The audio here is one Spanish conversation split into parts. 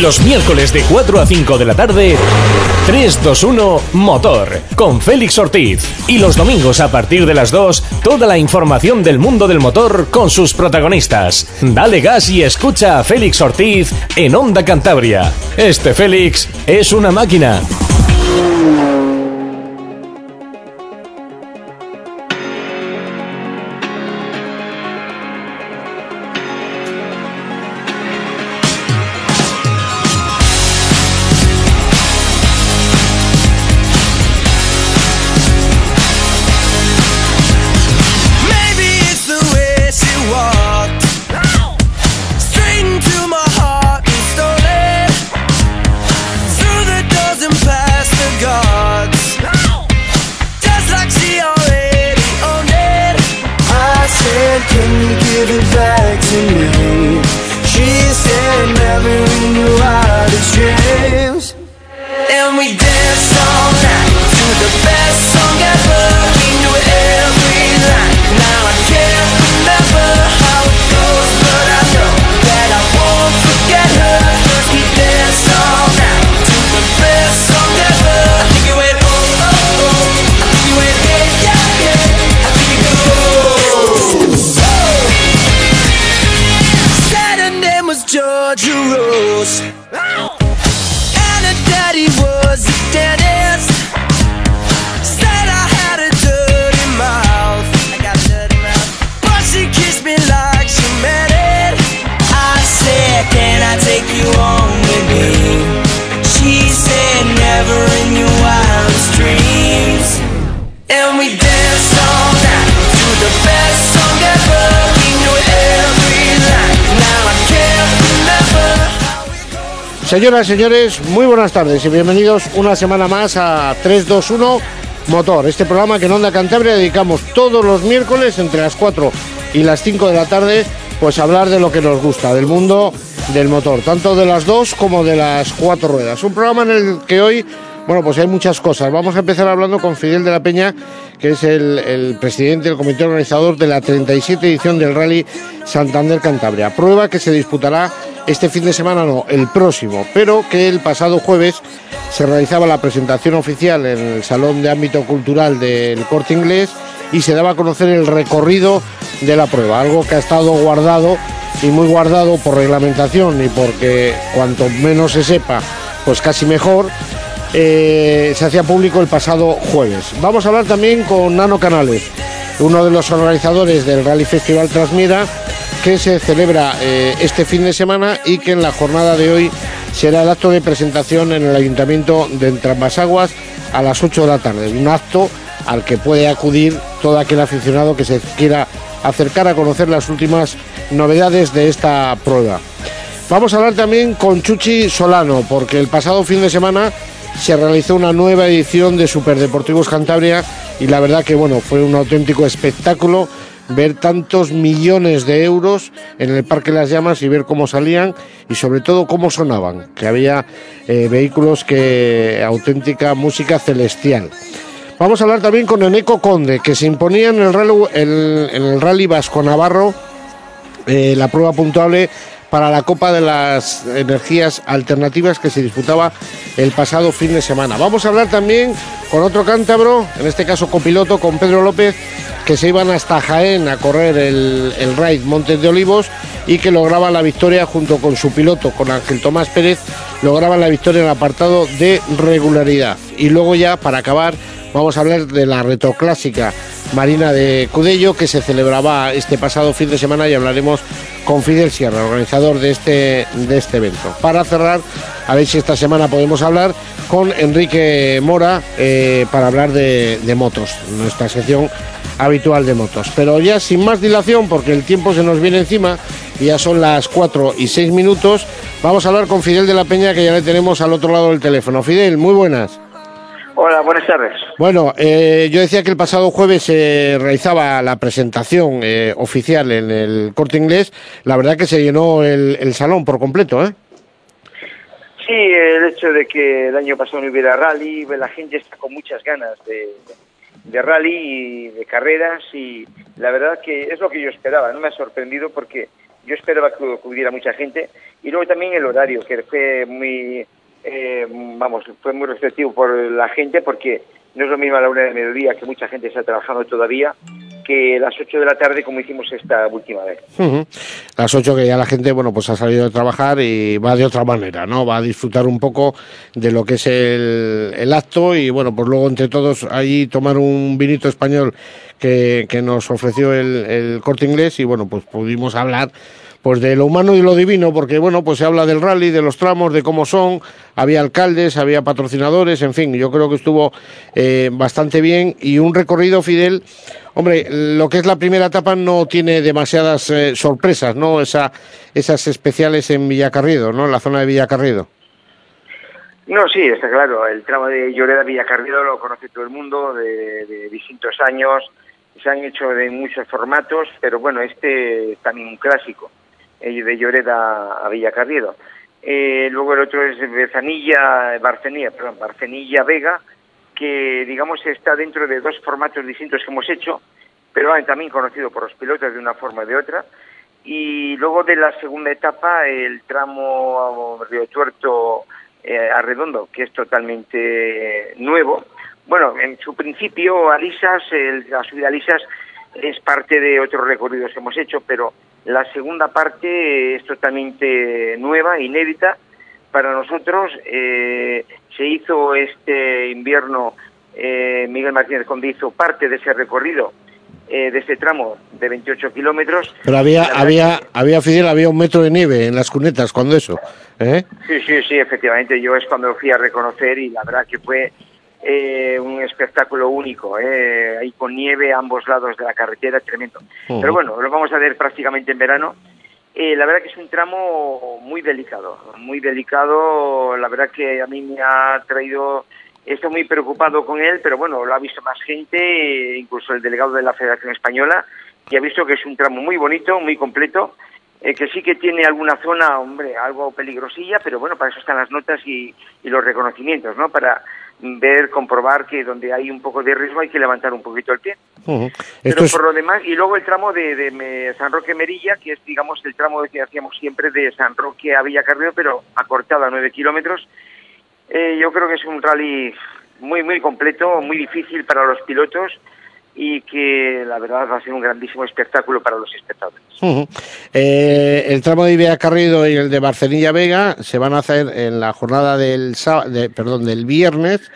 Los miércoles de 4 a 5 de la tarde, 321 Motor, con Félix Ortiz. Y los domingos a partir de las 2, toda la información del mundo del motor con sus protagonistas. Dale gas y escucha a Félix Ortiz en Onda Cantabria. Este Félix es una máquina. Señoras y señores, muy buenas tardes y bienvenidos una semana más a 321 Motor, este programa que en Onda Cantabria dedicamos todos los miércoles entre las 4 y las 5 de la tarde, pues a hablar de lo que nos gusta, del mundo del motor, tanto de las dos como de las cuatro ruedas. Un programa en el que hoy, bueno, pues hay muchas cosas. Vamos a empezar hablando con Fidel de la Peña, que es el, el presidente del comité organizador de la 37 edición del Rally Santander Cantabria, prueba que se disputará este fin de semana no, el próximo, pero que el pasado jueves se realizaba la presentación oficial en el Salón de Ámbito Cultural del Corte Inglés y se daba a conocer el recorrido de la prueba, algo que ha estado guardado y muy guardado por reglamentación y porque cuanto menos se sepa, pues casi mejor, eh, se hacía público el pasado jueves. Vamos a hablar también con Nano Canales, uno de los organizadores del Rally Festival Transmira que se celebra eh, este fin de semana y que en la jornada de hoy será el acto de presentación en el Ayuntamiento de Entrambasaguas a las 8 de la tarde. Un acto al que puede acudir todo aquel aficionado que se quiera acercar a conocer las últimas novedades de esta prueba. Vamos a hablar también con Chuchi Solano, porque el pasado fin de semana se realizó una nueva edición de Superdeportivos Cantabria y la verdad que bueno, fue un auténtico espectáculo ver tantos millones de euros en el Parque Las Llamas y ver cómo salían y sobre todo cómo sonaban, que había eh, vehículos que auténtica música celestial. Vamos a hablar también con Eneco Conde, que se imponía en el rally, en el rally Vasco Navarro eh, la prueba puntuable para la Copa de las Energías Alternativas que se disputaba el pasado fin de semana. Vamos a hablar también con otro cántabro, en este caso copiloto, con Pedro López, que se iban hasta Jaén a correr el, el Raid Montes de Olivos y que lograban la victoria junto con su piloto, con Ángel Tomás Pérez, lograban la victoria en el apartado de regularidad. Y luego ya, para acabar, vamos a hablar de la retroclásica Marina de Cudello que se celebraba este pasado fin de semana y hablaremos con Fidel Sierra, organizador de este, de este evento. Para cerrar, a ver si esta semana podemos hablar con Enrique Mora eh, para hablar de, de motos, nuestra sección habitual de motos. Pero ya sin más dilación, porque el tiempo se nos viene encima, y ya son las 4 y 6 minutos, vamos a hablar con Fidel de la Peña, que ya le tenemos al otro lado del teléfono. Fidel, muy buenas. Hola, buenas tardes. Bueno, eh, yo decía que el pasado jueves se realizaba la presentación eh, oficial en el corte inglés. La verdad que se llenó el, el, salón por completo, ¿eh? Sí, el hecho de que el año pasado no hubiera rally, la gente está con muchas ganas de, de rally y de carreras y la verdad que es lo que yo esperaba. No me ha sorprendido porque yo esperaba que, hubiera mucha gente. Y luego también el horario, que fue muy, eh, vamos, fue muy receptivo por la gente, porque no es lo mismo a la una de mediodía, que mucha gente está trabajando todavía, que las 8 de la tarde como hicimos esta última vez. Las 8 que ya la gente, bueno, pues ha salido de trabajar y va de otra manera, ¿no? Va a disfrutar un poco de lo que es el, acto y, bueno, pues luego entre todos ahí tomar un vinito español que, que nos ofreció el, el corte inglés y, bueno, pues pudimos hablar pues de lo humano y lo divino, porque bueno, pues se habla del rally, de los tramos, de cómo son, había alcaldes, había patrocinadores, en fin, yo creo que estuvo eh, bastante bien y un recorrido, Fidel, hombre, lo que es la primera etapa no tiene demasiadas eh, sorpresas, ¿no? Esa, esas especiales en Villacarriedo, ¿no? En la zona de Villacarriedo. No, sí, está claro. El tramo de Lloreda Villacarriedo lo conoce todo el mundo de, distintos años. Se han hecho de muchos formatos, pero bueno, este es también un clásico de Lloreda a Villacarriedo. Eh, luego el otro es Bezanilla, Barcenilla, perdón, Barcenilla Vega, que digamos está dentro de dos formatos distintos que hemos hecho, pero también conocido por los pilotos de una forma o de otra. Y luego de la segunda etapa, el tramo Río Tuerto eh, a Redondo, que es totalmente nuevo. Bueno, en su principio, Alisas, el, la subida a Alisas es parte de otros recorridos que hemos hecho, pero la segunda parte es totalmente nueva, inédita para nosotros. Eh, se hizo este invierno, eh, Miguel Martínez Conde hizo parte de ese recorrido, eh, de ese tramo de 28 kilómetros. Pero había, había, había, Fidel, había un metro de nieve en las cunetas cuando eso. Sí, sí, sí, efectivamente. Yo es cuando fui a reconocer y la verdad que fue eh, un espectáculo único, eh, ahí con nieve a ambos lados de la carretera, tremendo. Pero bueno, lo vamos a ver prácticamente en verano. Eh, la verdad que es un tramo muy delicado, muy delicado, la verdad que a mí me ha traído, estoy muy preocupado con él, pero bueno, lo ha visto más gente, incluso el delegado de la Federación Española, y ha visto que es un tramo muy bonito, muy completo, eh, que sí que tiene alguna zona, hombre, algo peligrosilla, pero bueno, para eso están las notas y, y los reconocimientos, ¿no? Para ver, comprobar que donde hay un poco de riesgo hay que levantar un poquito el pie. Pero por lo demás, y luego el tramo de, San Roque Merilla, que es, digamos, el tramo que hacíamos siempre de San Roque a Villacarrero, pero acortado a nueve kilómetros. Eh, yo creo que es un rally muy, muy completo, muy difícil para los pilotos y que la verdad va a ser un grandísimo espectáculo para los espectadores. Eh, el tramo de Ibea Carrido y el de Barcelilla Vega se van a hacer en la jornada del de, perdón del viernes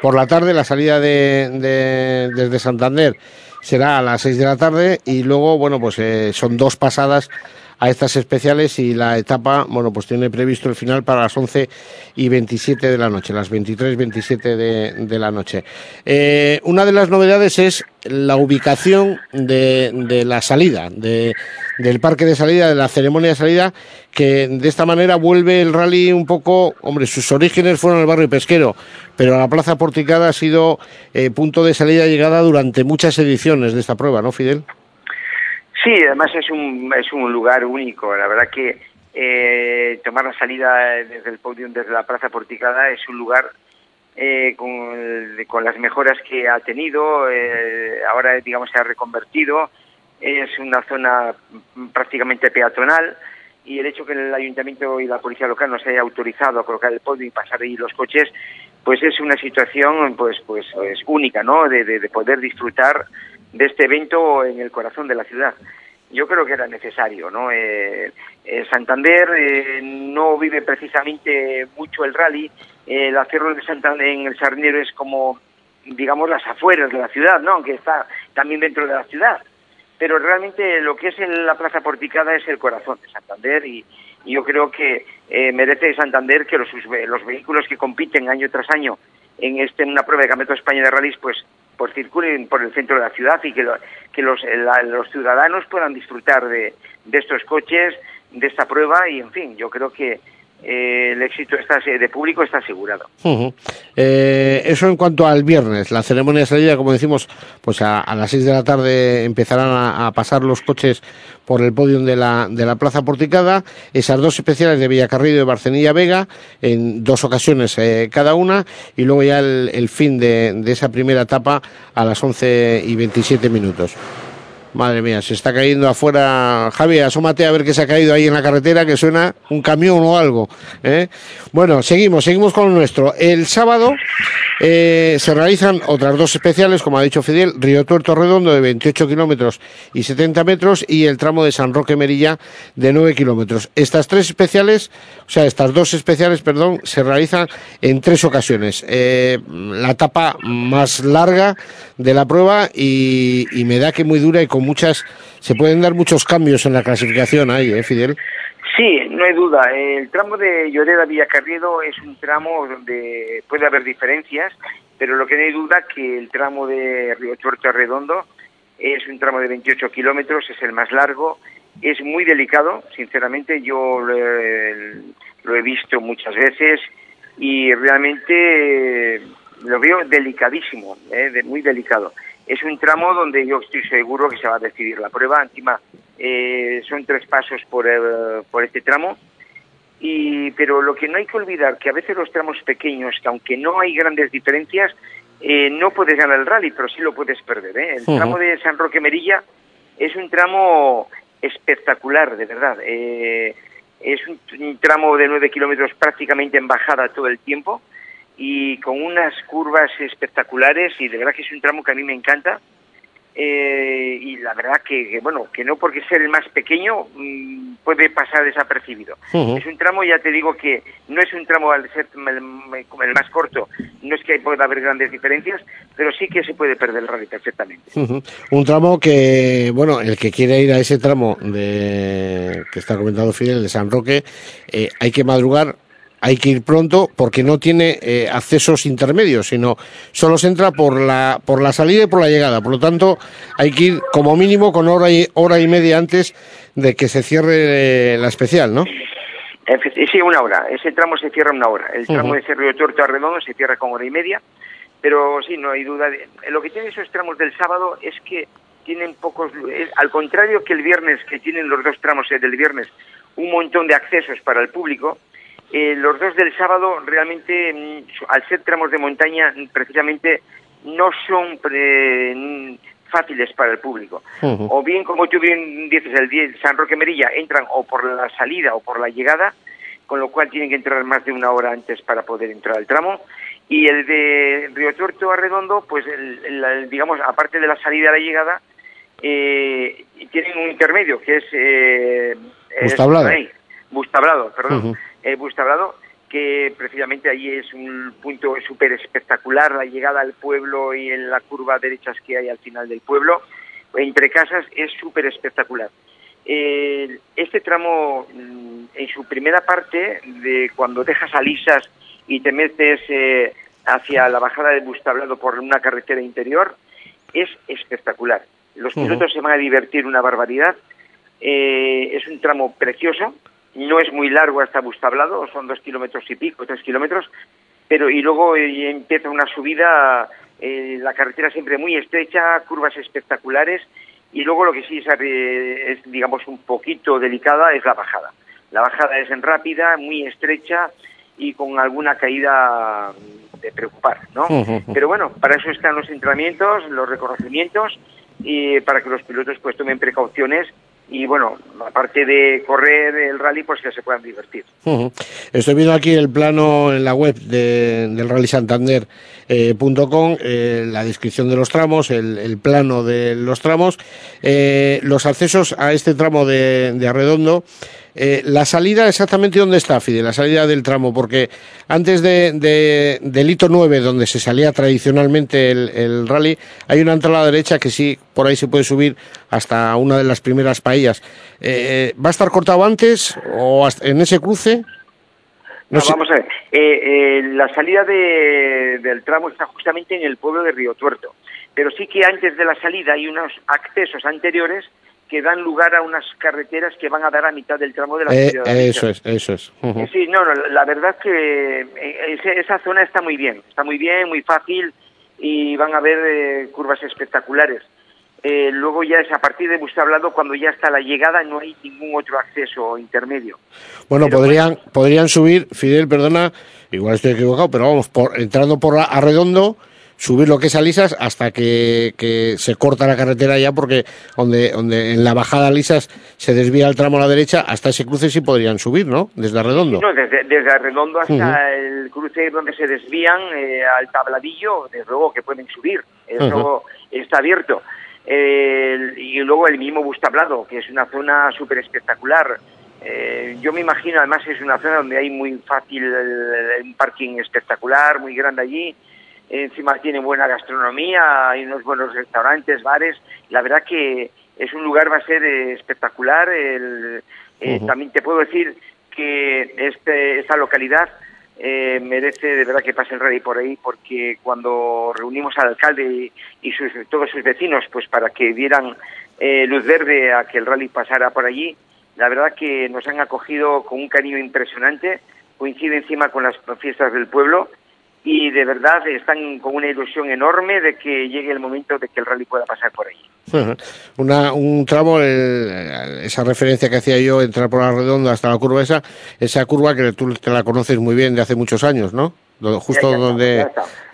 por la tarde la salida de, desde Santander será a las 6 de la tarde y luego bueno pues eh, son dos pasadas a estas especiales y la etapa, bueno, pues tiene previsto el final para las 11 y 27 de la noche, las 23, 27 de, de la noche. Eh, una de las novedades es la ubicación de, de la salida, de, del parque de salida, de la ceremonia de salida, que de esta manera vuelve el rally un poco, hombre, sus orígenes fueron el barrio pesquero, pero la Plaza Porticada ha sido eh, punto de salida y llegada durante muchas ediciones de esta prueba, ¿no, Fidel? Sí, además es un, es un lugar único. La verdad que eh, tomar la salida desde el podium, desde la Plaza Porticada, es un lugar eh, con, con, las mejoras que ha tenido. Eh, ahora, digamos, se ha reconvertido. Es una zona prácticamente peatonal y el hecho que el ayuntamiento y la policía local nos haya autorizado a colocar el podio y pasar ahí los coches, pues es una situación pues pues es única, ¿no? De, de poder disfrutar de este evento en el corazón de la ciudad. Yo creo que era necesario, ¿no? Eh, eh, Santander eh, no vive precisamente mucho el rally. el hacerlo de Santander en el Sarniero es como, digamos, las afueras de la ciudad, ¿no? Aunque está también dentro de la ciudad. Pero realmente lo que es en la Plaza Porticada es el corazón de Santander y, yo creo que merece Santander que los, los vehículos que compiten año tras año en este en una prueba de Campeonato de España de rallies pues pues circulen por el centro de la ciudad y que, que los, los ciudadanos puedan disfrutar de, de estos coches, de esta prueba y en fin, yo creo que eh, el éxito está, de público está asegurado. eh, eso en cuanto al viernes, la ceremonia de salida, como decimos, pues a, las 6 de la tarde empezarán a, pasar los coches por el podio de la, de la Plaza Porticada, esas dos especiales de Villacarrillo y Barcenilla Vega, en dos ocasiones eh, cada una, y luego ya el, fin de, de, esa primera etapa a las 11 y 27 minutos. Madre mía, se está cayendo afuera. Javi, asómate a ver qué se ha caído ahí en la carretera, que suena un camión o algo. ¿eh? Bueno, seguimos, seguimos con nuestro. El sábado eh, se realizan otras dos especiales, como ha dicho Fidel, Río Tuerto Redondo de 28 kilómetros y 70 metros y el tramo de San Roque Merilla de 9 kilómetros. Estas tres especiales, o sea, estas dos especiales, perdón, se realizan en tres ocasiones. Eh, la etapa más larga de la prueba y, y me da que muy dura y con muchas, se pueden dar muchos cambios en la clasificación ahí, ¿eh, Fidel? Sí, no hay duda. El tramo de Lloreda Villacarriedo es un tramo donde puede haber diferencias, pero lo que no hay duda que el tramo de Río Tuerto Redondo es un tramo de 28 kilómetros, es el más largo, es muy delicado, sinceramente yo lo he, lo he visto muchas veces y realmente lo veo delicadísimo, ¿eh? muy delicado es un tramo donde yo estoy seguro que se va a decidir la prueba. Encima, eh, son tres pasos por, por este tramo. Y, pero lo que no hay que olvidar que a veces los tramos pequeños, que aunque no hay grandes diferencias, eh, no puedes ganar el rally, pero sí lo puedes perder. ¿eh? El tramo de San Roque Merilla es un tramo espectacular, de verdad. Eh, es un, un, tramo de nueve kilómetros prácticamente en bajada todo el tiempo y con unas curvas espectaculares y de verdad que es un tramo que a mí me encanta eh, y la verdad que, que, bueno que no porque ser el más pequeño mmm, puede pasar desapercibido uh -huh. es un tramo ya te digo que no es un tramo al ser el, el más corto no es que pueda haber grandes diferencias pero sí que se puede perder el rally perfectamente uh -huh. un tramo que bueno el que quiere ir a ese tramo de que está comentando Fidel de San Roque eh, hay que madrugar hay que ir pronto porque no tiene eh, accesos intermedios, sino solo se entra por la, por la salida y por la llegada. Por lo tanto, hay que ir como mínimo con hora y, hora y media antes de que se cierre eh, la especial, ¿no? Sí, una hora. Ese tramo se cierra una hora. El tramo uh -huh. de Cerro Tuerto a Redondo se cierra con hora y media. Pero sí, no hay duda. De... Lo que tienen esos tramos del sábado es que tienen pocos... Al contrario que el viernes, que tienen los dos tramos del viernes, un montón de accesos para el público, eh, los dos del sábado realmente, mm, al ser tramos de montaña, precisamente no son pre, fáciles para el público. Uh -huh. O bien, como tú bien dices, el San Roque Merilla entran o por la salida o por la llegada, con lo cual tienen que entrar más de una hora antes para poder entrar al tramo. Y el de Río Tuerto a Redondo, pues el, el, digamos, aparte de la salida a la llegada, eh, tienen un intermedio que es... Eh, Bustablado. Es, Bustablado, perdón. Uh -huh eh, Bustabrado, que precisamente ahí es un punto súper espectacular, la llegada al pueblo y en la curva derechas que hay al final del pueblo, entre casas, es súper espectacular. Eh, este tramo, mm, en su primera parte, de cuando dejas a Lisas y te metes eh, hacia la bajada de Bustablado por una carretera interior, es espectacular. Los pilotos uh -huh. se van a divertir una barbaridad. Eh, es un tramo precioso, no es muy largo hasta Bustablado, son dos kilómetros y pico, tres kilómetros, pero y luego eh, empieza una subida, eh, la carretera siempre muy estrecha, curvas espectaculares, y luego lo que sí es, eh, es, digamos, un poquito delicada es la bajada. La bajada es en rápida, muy estrecha y con alguna caída de preocupar, ¿no? Uh -huh. Pero bueno, para eso están los entrenamientos, los reconocimientos, y para que los pilotos pues tomen precauciones y bueno, aparte de correr el rally, pues que se puedan divertir. Estoy viendo aquí el plano en la web de, del Rally Santander eh, eh, la descripción de los tramos, el, el plano de los tramos, eh, los accesos a este tramo de, de Arredondo. Eh, la salida exactamente dónde está, Fide, la salida del tramo, porque antes de, de, del hito 9, donde se salía tradicionalmente el, el, rally, hay una entrada a la derecha que sí, por ahí se puede subir hasta una de las primeras paellas. Eh, ¿Va a estar cortado antes o hasta en ese cruce? No, no sé. Vamos a ver, eh, eh, la salida de, del tramo está justamente en el pueblo de Río Tuerto, pero sí que antes de la salida hay unos accesos anteriores que dan lugar a unas carreteras que van a dar a mitad del tramo de la eh, ciudad. Eso es, eso es. Uh -huh. Sí, no, no, la verdad que ese, esa zona está muy bien, está muy bien, muy fácil y van a haber eh, curvas espectaculares. Eh, luego ya es a partir de Bustablado cuando ya está la llegada no hay ningún otro acceso intermedio. Bueno, pero podrían bueno, podrían subir, Fidel, perdona, igual estoy equivocado, pero vamos, por, entrando por Arredondo, subir lo que es a lisas hasta que, se corta la carretera ya porque donde, donde en la bajada a lisas se desvía el tramo a la derecha, hasta ese cruce sí podrían subir, ¿no? Desde Arredondo. No, desde, desde Arredondo hasta el cruce donde se desvían eh, al tabladillo, desde luego que pueden subir, eso está abierto. y luego el mismo Bustablado, que es una zona súper espectacular. Eh, yo me imagino, además es una zona donde hay muy fácil un parking espectacular, muy grande allí encima tiene buena gastronomía, hay unos buenos restaurantes, bares, la verdad que es un lugar, va a ser eh, espectacular, el, eh, también te puedo decir que este, esta localidad eh, merece de verdad que pase el rey por ahí, porque cuando reunimos al alcalde y, sus, todos sus vecinos, pues para que dieran luz verde a que el rally pasara por allí, la verdad que nos han acogido con un cariño impresionante, coincide encima con las fiestas del pueblo, y de verdad están con una ilusión enorme de que llegue el momento de que el rally pueda pasar por allí. Una, un tramo, esa referencia que hacía yo, entrar por la redonda hasta la curva esa, esa curva que tú te la conoces muy bien de hace muchos años, ¿no? Justo donde...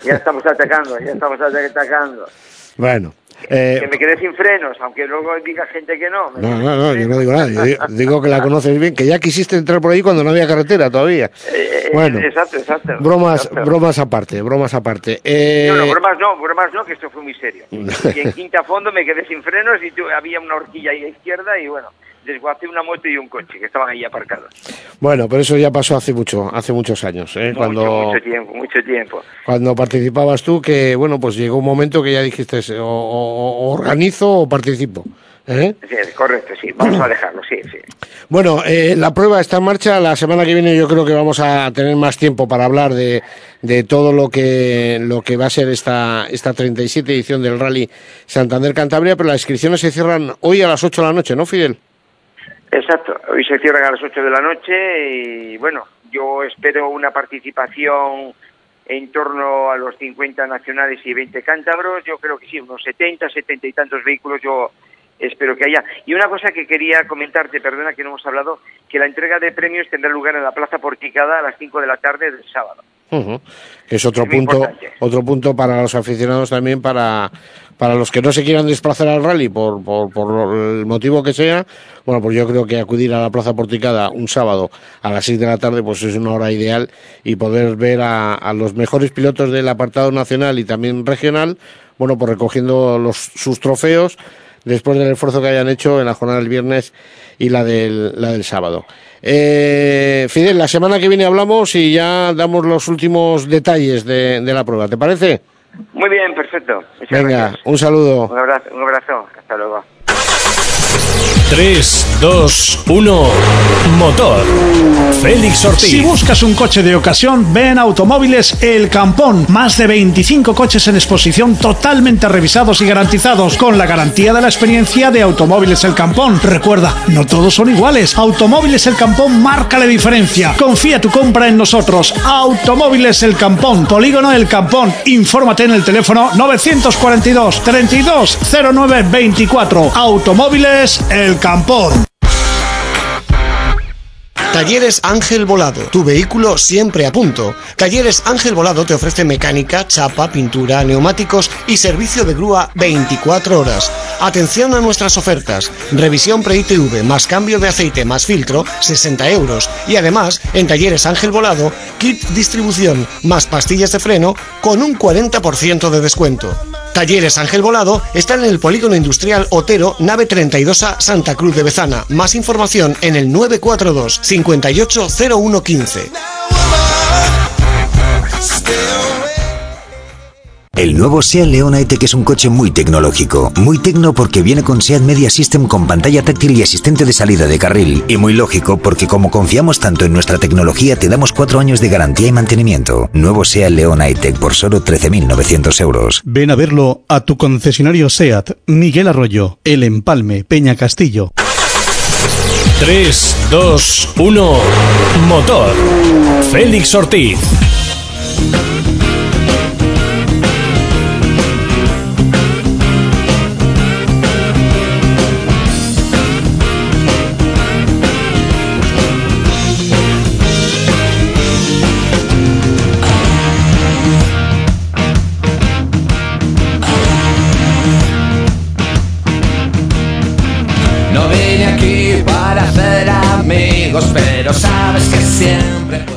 ya, estamos atacando, ya estamos atacando. Bueno, eh, que me quedé sin frenos, aunque luego diga gente que no. No, no, no, yo no digo nada. Yo digo, que la conoces bien, que ya quisiste entrar por ahí cuando no había carretera todavía. Eh, bueno, exacto, exacto. Bromas, bromas aparte, bromas aparte. Eh... No, no, bromas no, bromas no, que esto fue muy serio. y en quinta fondo me quedé sin frenos y había una horquilla ahí a izquierda y bueno, desguacé una moto y un coche que estaban ahí aparcados. Bueno, pero eso ya pasó hace mucho, hace muchos años, ¿eh? cuando mucho tiempo, mucho tiempo. Cuando participabas tú, que bueno, pues llegó un momento que ya dijiste o, organizo o participo. ¿eh? Sí, correcto, sí, vamos a dejarlo, sí, sí. Bueno, eh, la prueba está en marcha. La semana que viene yo creo que vamos a tener más tiempo para hablar de, de todo lo que, lo que va a ser esta, esta 37 edición del Rally Santander Cantabria, pero las inscripciones se cierran hoy a las 8 de la noche, ¿no, Fidel? Exacto, hoy se cierran a las 8 de la noche y bueno, yo espero una participación en torno a los 50 nacionales y 20 cántabros, yo creo que sí, unos 70, 70 y tantos vehículos yo espero que haya. Y una cosa que quería comentarte, perdona que no hemos hablado, que la entrega de premios tendrá lugar en la Plaza Porticada a las 5 de la tarde del sábado. Es otro punto, otro punto para los aficionados también para para los que no se quieran desplazar al rally por, por, por, el motivo que sea, bueno, pues yo creo que acudir a la Plaza Porticada un sábado a las 6 de la tarde pues es una hora ideal y poder ver a, a los mejores pilotos del apartado nacional y también regional, bueno, pues recogiendo los, sus trofeos después del esfuerzo que hayan hecho en la jornada del viernes y la del, la del sábado. Eh, Fidel, la semana que viene hablamos y ya damos los últimos detalles de, de la prueba, ¿te parece? Muy bien, perfecto. Venga, un saludo. Un abrazo, un abrazo. Hasta luego. 3, 2, 1, motor. Félix Ortiz. Si buscas un coche de ocasión, ven Automóviles El Campón. Más de 25 coches en exposición totalmente revisados y garantizados, con la garantía de la experiencia de Automóviles El Campón. Recuerda, no todos son iguales. Automóviles El Campón marca la diferencia. Confía tu compra en nosotros. Automóviles El Campón, Polígono El Campón. Infórmate en el teléfono 942 32 09 24. Automóviles El Campón. Talleres Ángel Volado, tu vehículo siempre a punto. Talleres Ángel Volado te ofrece mecánica, chapa, pintura, neumáticos y servicio de grúa 24 horas. Atención a nuestras ofertas. Revisión pre-ITV más cambio de aceite más filtro, 60 euros. Y además, en Talleres Ángel Volado, kit distribución más pastillas de freno con un 40% de descuento. Talleres Ángel Volado está en el Polígono Industrial Otero, nave 32A, Santa Cruz de Bezana. Más información en el 942 580115. El nuevo SEAT León E-Tech es un coche muy tecnológico, muy tecno porque viene con SEAT Media System con pantalla táctil y asistente de salida de carril, y muy lógico porque como confiamos tanto en nuestra tecnología te damos cuatro años de garantía y mantenimiento. Nuevo SEAT León E-Tech por solo 13.900 euros. Ven a verlo a tu concesionario SEAT, Miguel Arroyo, El Empalme, Peña Castillo. 3, 2, 1, motor. Félix Ortiz.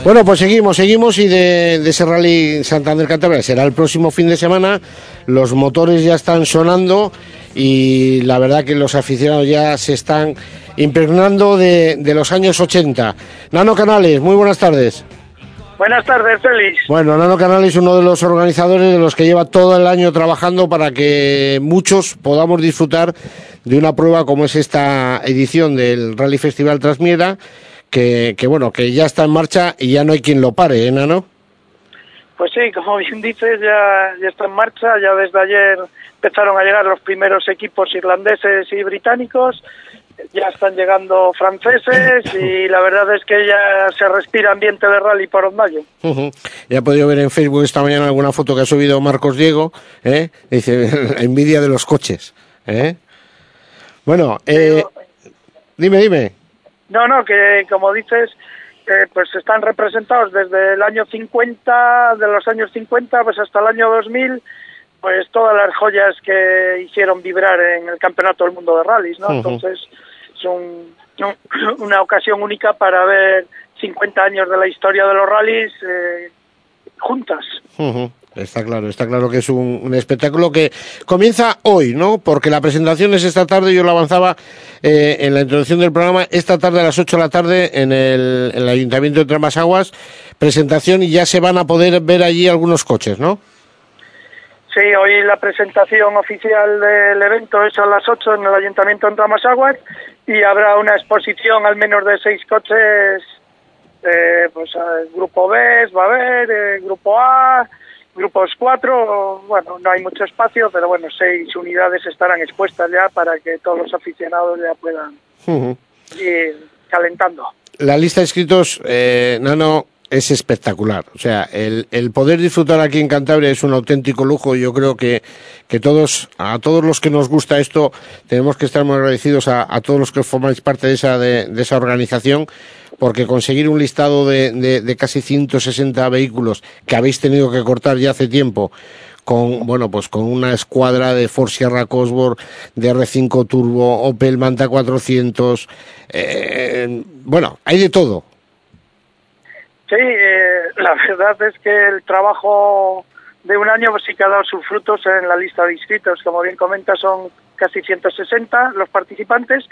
Bueno, pues seguimos, seguimos y de, de ese rally Santander Cantabria será el próximo fin de semana. Los motores ya están sonando y la verdad que los aficionados ya se están impregnando de, de los años 80. Nano Canales, muy buenas tardes. Buenas tardes, Félix. Bueno, Nano Canales es uno de los organizadores de los que lleva todo el año trabajando para que muchos podamos disfrutar de una prueba como es esta edición del Rally Festival Transmiera, que, que bueno, que ya está en marcha y ya no hay quien lo pare, ¿eh, Nano? Pues sí, como bien dices, ya, ya está en marcha. Ya desde ayer empezaron a llegar los primeros equipos irlandeses y británicos. Ya están llegando franceses y la verdad es que ya se respira ambiente de rally por Ondayo. Ujú. Ya he podido ver en Facebook esta mañana alguna foto que ha subido Marcos Diego, ¿eh? dice, envidia de los coches. ¿eh? Bueno, eh, dime, dime. No, no, que como dices, eh, pues están representados desde el año 50, de los años 50 pues hasta el año 2000, pues todas las joyas que hicieron vibrar en el Campeonato del Mundo de Rallys, ¿no? Entonces, es un- un- una ocasión única para ver 50 años de la historia de los rallies eh, juntas. Está claro, está claro que es un, espectáculo que comienza hoy, ¿no? Porque la presentación es esta tarde, yo lo avanzaba eh, en la introducción del programa, esta tarde a las 8 de la tarde en el, en el Ayuntamiento de Tramasaguas, presentación y ya se van a poder ver allí algunos coches, ¿no? Sí, hoy la presentación oficial del evento es a las 8 en el Ayuntamiento de Tramasaguas y habrá una exposición al menos de seis coches, eh, pues eh, grupo B va a haber, eh, grupo A, grupos 4, bueno, no hay mucho espacio, pero bueno, seis unidades estarán expuestas ya para que todos los aficionados ya puedan ir calentando. la lista de inscritos, eh, Nano, es espectacular. O sea, el, el poder disfrutar aquí en Cantabria es un auténtico lujo y yo creo que, que todos, a todos los que nos gusta esto, tenemos que estar muy agradecidos a, a todos los que formáis parte de esa, de, de esa organización, porque conseguir un listado de, de, de casi 160 vehículos que habéis tenido que cortar ya hace tiempo, con bueno pues con una escuadra de Ford Sierra Cosworth, de R5 Turbo, Opel Manta 400, eh, bueno, hay de todo. Sí, eh, la verdad es que el trabajo de un año sí que ha dado sus frutos en la lista de inscritos. Como bien comenta, son casi 160 los participantes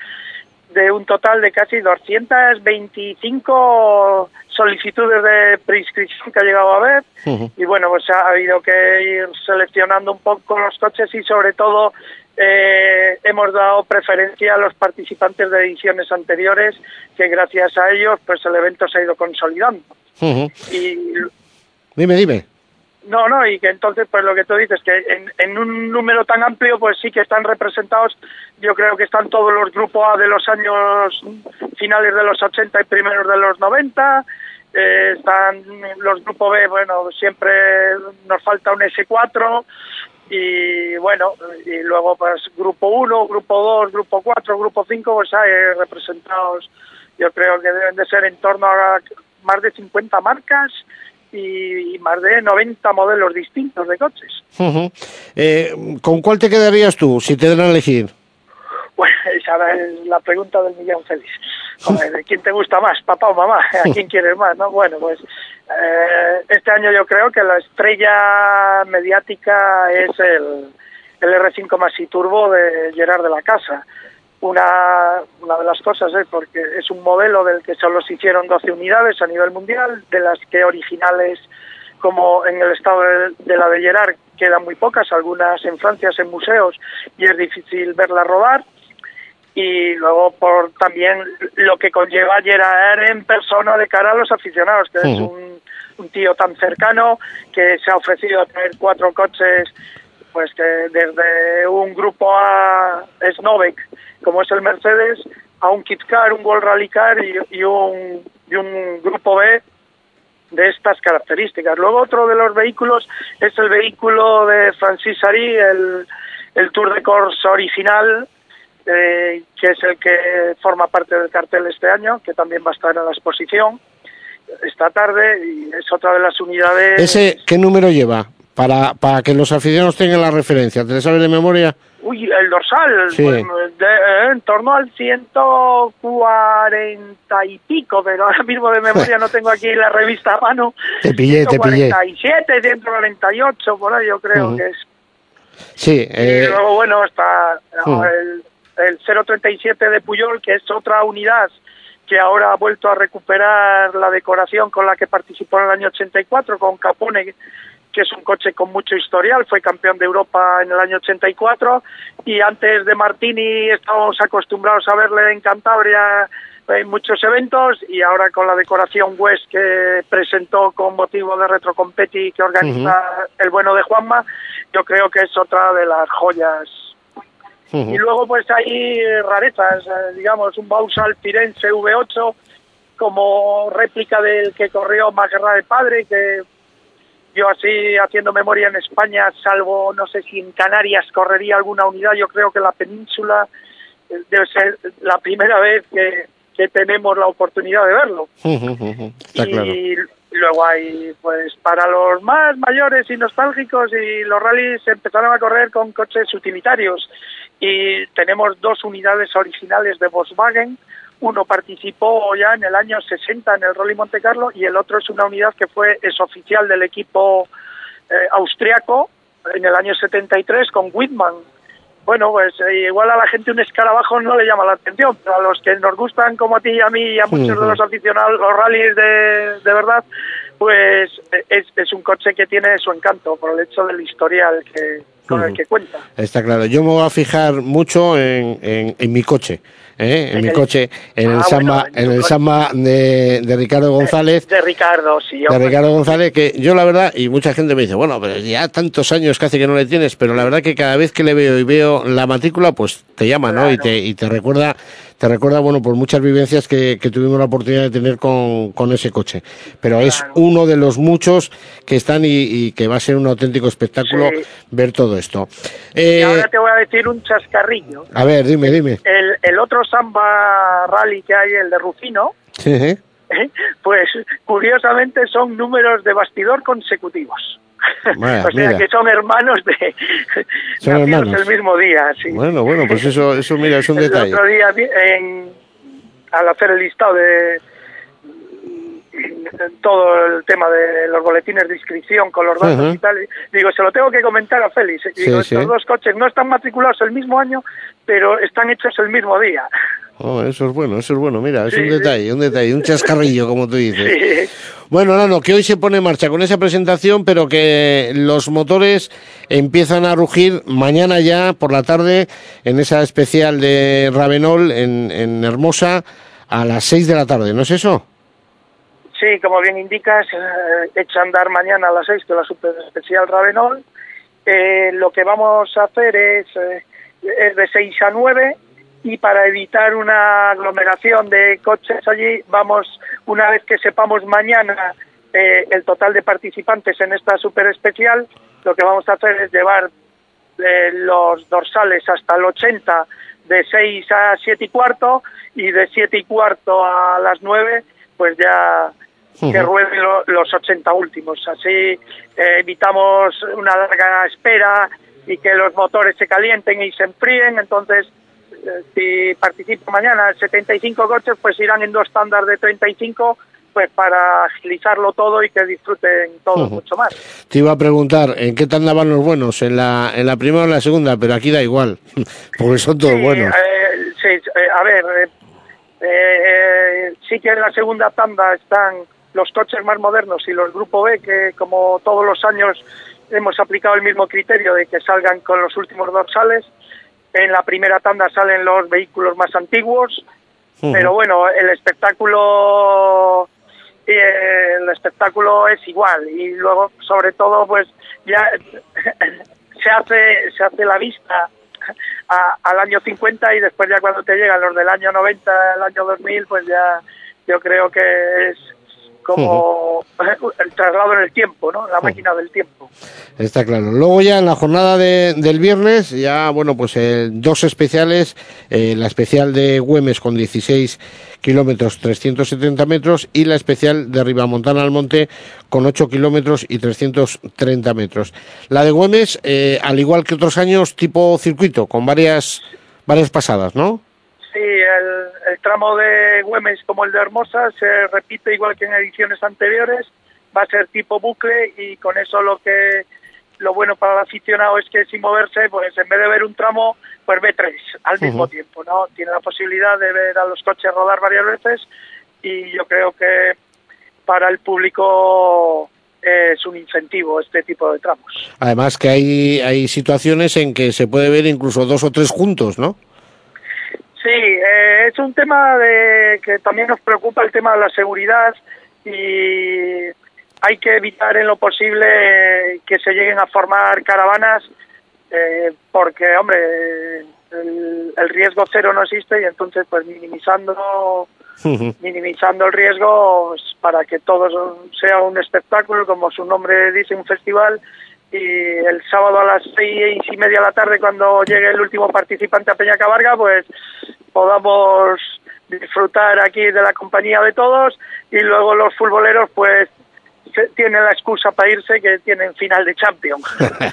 de un total de casi 225 solicitudes de preinscripción que ha llegado a haber. Y bueno, pues ha habido que ir seleccionando un poco los coches y sobre todo eh, hemos dado preferencia a los participantes de ediciones anteriores que gracias a ellos pues el evento se ha ido consolidando. Y Dime, dime. No, no, y que entonces, pues lo que tú dices, que en, en un número tan amplio, pues sí que están representados, yo creo que están todos los grupos A de los años finales de los 80 y primeros de los 90, eh, están los grupos B, bueno, siempre nos falta un S4, y bueno, y luego pues grupo 1, grupo 2, grupo 4, grupo 5, pues hay representados, yo creo que deben de ser en torno a más de 50 marcas, y, y más de 90 modelos distintos de coches. Eh, ¿Con cuál te quedarías tú si te dan a elegir? Bueno, esa es la pregunta del millón feliz. Joder, ¿de quién te gusta más, papá o mamá? ¿A quién quieres más? no Bueno, pues eh, este año yo creo que la estrella mediática es el, el R5 Maxi Turbo de Gerard de la Casa. Una, una de las cosas es porque es un modelo del que solo se hicieron 12 unidades a nivel mundial, de las que originales como en el estado de, de la de Gerard quedan muy pocas, algunas en Francia, en museos, y es difícil verlas rodar. Y luego por también lo que conlleva Gerard en persona de cara a los aficionados, que es un, un tío tan cercano que se ha ofrecido a traer cuatro coches, pues que desde un grupo A Snowbeck, como es el Mercedes, a un Kit Car, un World Rally Car y, y un, y un grupo B de estas características. Luego otro de los vehículos es el vehículo de Francis Ari, el, el Tour de Corse original, eh, que es el que forma parte del cartel este año, que también va a estar en la exposición esta tarde y es otra de las unidades. ¿Ese qué número lleva? Para, para que los aficionados tengan la referencia. ¿Te sabes de memoria? Uy, el dorsal, Sí. pues, de- eh, en torno al 140 y pico, pero ahora mismo de memoria no tengo aquí la revista a mano. Te pillé, te pillé. 147, 148, por ahí yo creo Ujú. que es. Sí, Y eh, luego, bueno, está Ujú. el, el 037 de Puyol, que es otra unidad que ahora ha vuelto a recuperar la decoración con la que participó en el año 84, con Capone, que es un coche con mucho historial, fue campeón de Europa en el año 84, y antes de Martini estábamos acostumbrados a verle en Cantabria en muchos eventos, y ahora con la decoración West que presentó con motivo de Retrocompeti que organiza el bueno de Juanma, yo creo que es otra de las joyas ujú. y luego pues hay eh, rarezas, eh, digamos, un Bausal Firenze V8 como réplica del que corrió Maguerra de Padre, que yo así haciendo memoria en España, salvo no sé si en Canarias correría alguna unidad, yo creo que la península eh, debe ser la primera vez que, que tenemos la oportunidad de verlo Está y claro. luego hay, pues, para los más mayores y nostálgicos y los rallies empezaron a correr con coches utilitarios y tenemos dos unidades originales de Volkswagen. Uno participó ya en el año 60 en el Rally Monte Carlo y el otro es una unidad que fue es oficial del equipo eh, austriaco en el año 73 con Whitman. Bueno, pues eh, igual a la gente un escarabajo no le llama la atención, pero a los que nos gustan como a ti y a mí y a muchos de los aficionados, los rallies de, de verdad, pues eh, es, es un coche que tiene su encanto por el hecho del historial que, con el que cuenta. Está claro. Yo me voy a fijar mucho en, en, en mi coche. ¿eh? En En mi el- coche, en el Ah, Samba, bueno, en el. Samba de, de Ricardo González. De Ricardo, sí. de. Ricardo González, que yo la verdad, y mucha gente me dice, bueno, pero ya tantos años casi que no le tienes, pero la verdad que cada vez que le veo y veo la matrícula, pues te llama, ¿no? Y te, y te recuerda, te recuerda, bueno, por muchas vivencias que, que tuvimos la oportunidad de tener con, con ese coche. Pero es uno de los muchos que están y, y que va a ser un auténtico espectáculo Sí. ver todo esto. Y Eh, ahora te voy a decir un chascarrillo. a ver, dime, dime. El, el otro Samba Rally que hay, el de Rufino, Sí, pues curiosamente son números de bastidor consecutivos. O sea mira. que son hermanos de Son hermanos. el mismo día, sí. Bueno, bueno, pues eso, eso mira, es un el detalle. otro día vi- en, al hacer el listado de todo el tema de los boletines de inscripción con los datos y tal, digo, se lo tengo que comentar a Félix. Y digo, Sí, estos sí. dos coches no están matriculados el mismo año, pero están hechos el mismo día. Oh, eso es bueno, eso es bueno, mira, es Sí, un detalle, un detalle, un chascarrillo, como tú dices. Sí. Bueno, Nano, que hoy se pone en marcha con esa presentación, pero que los motores empiezan a rugir mañana ya por la tarde en esa especial de Ravenol en, en Hermosa a las 6 de la tarde, ¿no es eso? Sí, como bien indicas, eh, echa a andar mañana a las 6 de la Super Especial Ravenol. Eh, lo que vamos a hacer es, eh, es de 6 a 9 y para evitar una aglomeración de coches allí, vamos, una vez que sepamos mañana eh, el total de participantes en esta Super Especial, lo que vamos a hacer es llevar eh, los dorsales hasta el 80 de 6 a 7 y cuarto y de 7 y cuarto a las 9 pues ya que Ujú. rueden lo- los 80 últimos. Así eh, evitamos una larga espera y que los motores se calienten y se enfríen. Entonces, si participan mañana 75 coches, pues irán en dos estándares de 35 pues para agilizarlo todo y que disfruten todos Ujú. mucho más. Te iba a preguntar, ¿en qué tal van los buenos? ¿En la, en la primera o en la segunda? Pero aquí da igual, porque son todos Sí, buenos. eh, sí, eh, a ver, eh, sí que en la segunda tanda están los coches más modernos y los Grupo B, que como todos los años hemos aplicado el mismo criterio de que salgan con los últimos dorsales. En la primera tanda salen los vehículos más antiguos, pero bueno, el espectáculo eh, el espectáculo es igual y luego sobre todo pues ya se hace se hace la vista a- al año 50 y después ya cuando te llegan los del año 90 el año 2000 pues ya yo creo que es como el traslado en el tiempo, ¿no? La máquina del tiempo. Está claro. Luego ya en la jornada de, del viernes, ya, bueno, pues eh, dos especiales, eh, la especial de Güemes con 16 kilómetros 370 metros y la especial de Ribamontana al Monte con 8 kilómetros y 330 metros. La de Güemes, eh, al igual que otros años, tipo circuito, con varias, varias pasadas, ¿no? Sí, el, el tramo de Güemes como el de Hermosa se repite igual que en ediciones anteriores, va a ser tipo bucle y con eso lo que lo bueno para el aficionado es que sin moverse, pues en vez de ver un tramo, pues ve tres al mismo tiempo, ¿no? Tiene la posibilidad de ver a los coches rodar varias veces y yo creo que para el público es un incentivo este tipo de tramos. Además que hay, hay situaciones en que se puede ver incluso dos o tres juntos, ¿no? Sí, eh, es un tema de que también nos preocupa el tema de la seguridad y hay que evitar en lo posible que se lleguen a formar caravanas eh, porque, hombre, el, el riesgo cero no existe y entonces pues minimizando minimizando el riesgo pues, para que todo sea un espectáculo, como su nombre dice, un festival. Y el sábado a las seis y media de la tarde, cuando llegue el último participante a Peña Cabarga, pues podamos disfrutar aquí de la compañía de todos y luego los futboleros pues tienen la excusa para irse que tienen final de Champions.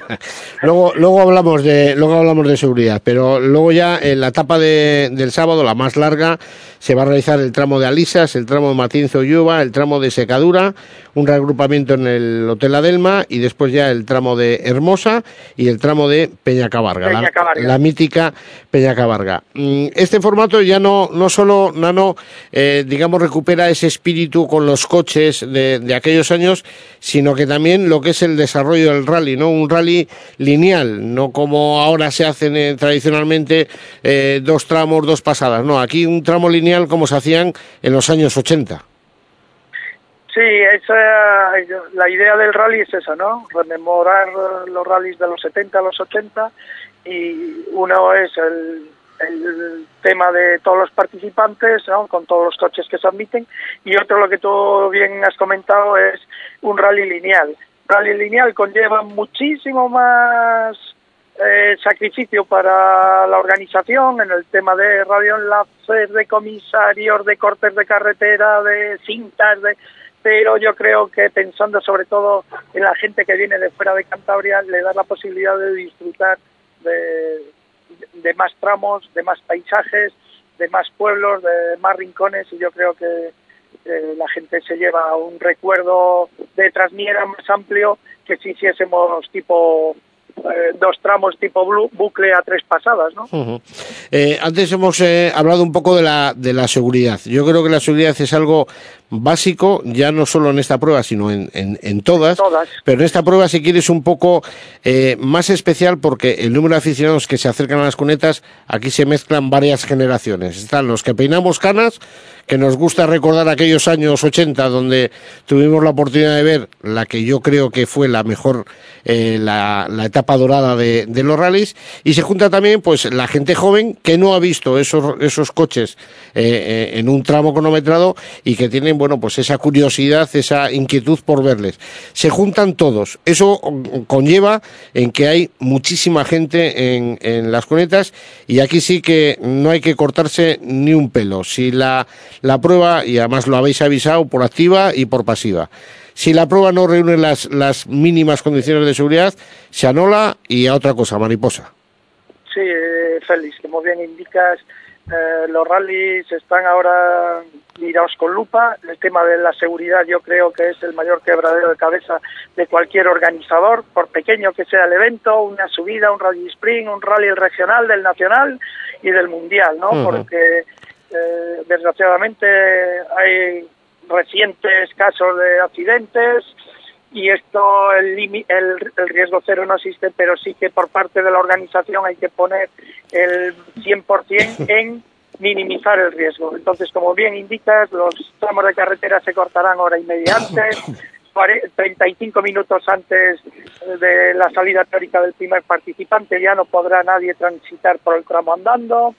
luego, luego hablamos de, luego hablamos de seguridad, pero luego ya en la etapa de- del sábado, la más larga, se va a realizar el tramo de Alisas, el tramo de Matinzo Lluva, el tramo de Secadura, un reagrupamiento en el Hotel Adelma y después ya el tramo de Hermosa y el tramo de Peñacabarga, la- Peñacabarga. la, mítica Peñacabarga. Mm, Este formato ya no, no solo, Nano, eh, digamos, recupera ese espíritu con los coches de, de aquellos años, sino que también lo que es el desarrollo del rally, ¿no? Un rally lineal, no como ahora se hacen eh, tradicionalmente eh, dos tramos, dos pasadas, no, aquí un tramo lineal como se hacían en los años 80. Sí, esa, la idea del rally es esa, ¿no? Rememorar los rallies de los 70 a los 80 y uno es el, el tema de todos los participantes, ¿no? Con todos los coches que se admiten y otro, lo que tú bien has comentado, es un rally lineal. Rally lineal conlleva muchísimo más eh, sacrificio para la organización en el tema de radioenlaces, de comisarios, de cortes de carretera, de cintas, de pero yo creo que pensando sobre todo en la gente que viene de fuera de Cantabria, le da la posibilidad de disfrutar de, de más tramos, de más paisajes, de más pueblos, de más rincones y yo creo que eh, la gente se lleva un recuerdo de Trasmiera más amplio que si hiciésemos tipo eh, dos tramos tipo blu- bucle a tres pasadas, ¿no? Eh, antes hemos eh, hablado un poco de la, de la seguridad. Yo creo que la seguridad es algo básico, ya no solo en esta prueba, sino en, en, en todas. Todas. Pero en esta prueba, si quieres, un poco eh, más especial porque el número de aficionados que se acercan a las cunetas, aquí se mezclan varias generaciones. Están los que peinamos canas, que nos gusta recordar aquellos años 80 donde tuvimos la oportunidad de ver la que yo creo que fue la mejor, eh, la, la etapa dorada de, de los rallies, y se junta también pues la gente joven que no ha visto esos, esos coches eh, eh, en un tramo cronometrado y que tienen, bueno, pues esa curiosidad, esa inquietud por verles. Se juntan todos. Eso conlleva en que hay muchísima gente en, en las cunetas y aquí sí que no hay que cortarse ni un pelo. Si la, la prueba, y además lo habéis avisado por activa y por pasiva, si la prueba no reúne las, las mínimas condiciones de seguridad, se anula y a otra cosa, mariposa. Sí, eh, Félix, como bien indicas, eh, los rallies están ahora mirados con lupa. El tema de la seguridad yo creo que es el mayor quebradero de cabeza de cualquier organizador, por pequeño que sea el evento, una subida, un rally sprint, un rally regional, del nacional y del mundial, ¿no? Porque eh, desgraciadamente hay recientes casos de accidentes y esto el, el, el riesgo cero no existe, pero sí que por parte de la organización hay que poner el 100% en minimizar el riesgo. Entonces, como bien indicas, los tramos de carretera se cortarán hora y media antes, cuare- 35 minutos antes de la salida teórica del primer participante, ya no podrá nadie transitar por el tramo andando.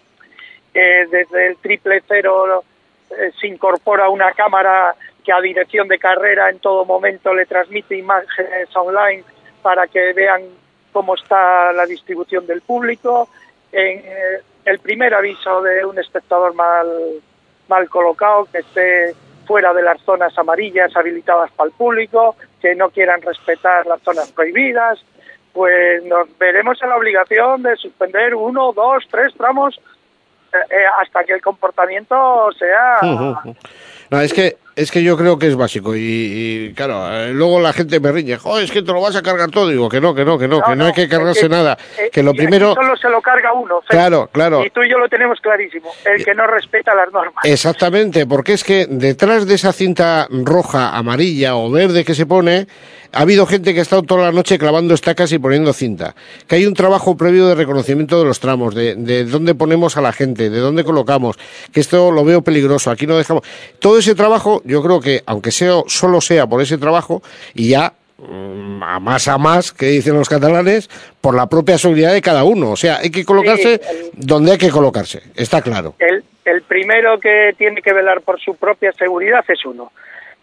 Eh, desde el triple cero eh, se incorpora una cámara que a dirección de carrera en todo momento le transmite imágenes online para que vean cómo está la distribución del público. En, eh, el primer aviso de un espectador mal, mal colocado, que esté fuera de las zonas amarillas habilitadas para el público, que no quieran respetar las zonas prohibidas, pues nos veremos en la obligación de suspender uno, dos, tres tramos eh, eh, hasta que el comportamiento sea... No, es que es que yo creo que es básico y, claro, eh, luego la gente me riñe, es que te lo vas a cargar todo. Digo que no, que no, que no, que no hay que cargarse nada. que lo primero... Solo se lo carga uno. Claro, claro. Y tú y yo lo tenemos clarísimo, el que no respeta las normas. Exactamente, porque es que detrás de esa cinta roja, amarilla o verde que se pone, ha habido gente que ha estado toda la noche clavando estacas y poniendo cinta. Que hay un trabajo previo de reconocimiento de los tramos, de, de dónde ponemos a la gente, de dónde colocamos. Que esto lo veo peligroso. Aquí no dejamos. Todo ese trabajo, yo creo que, aunque sea, solo sea por ese trabajo, y ya mm, a más a más, que dicen los catalanes, por la propia seguridad de cada uno. O sea, hay que colocarse donde hay que colocarse, está claro. El, el primero que tiene que velar por su propia seguridad es uno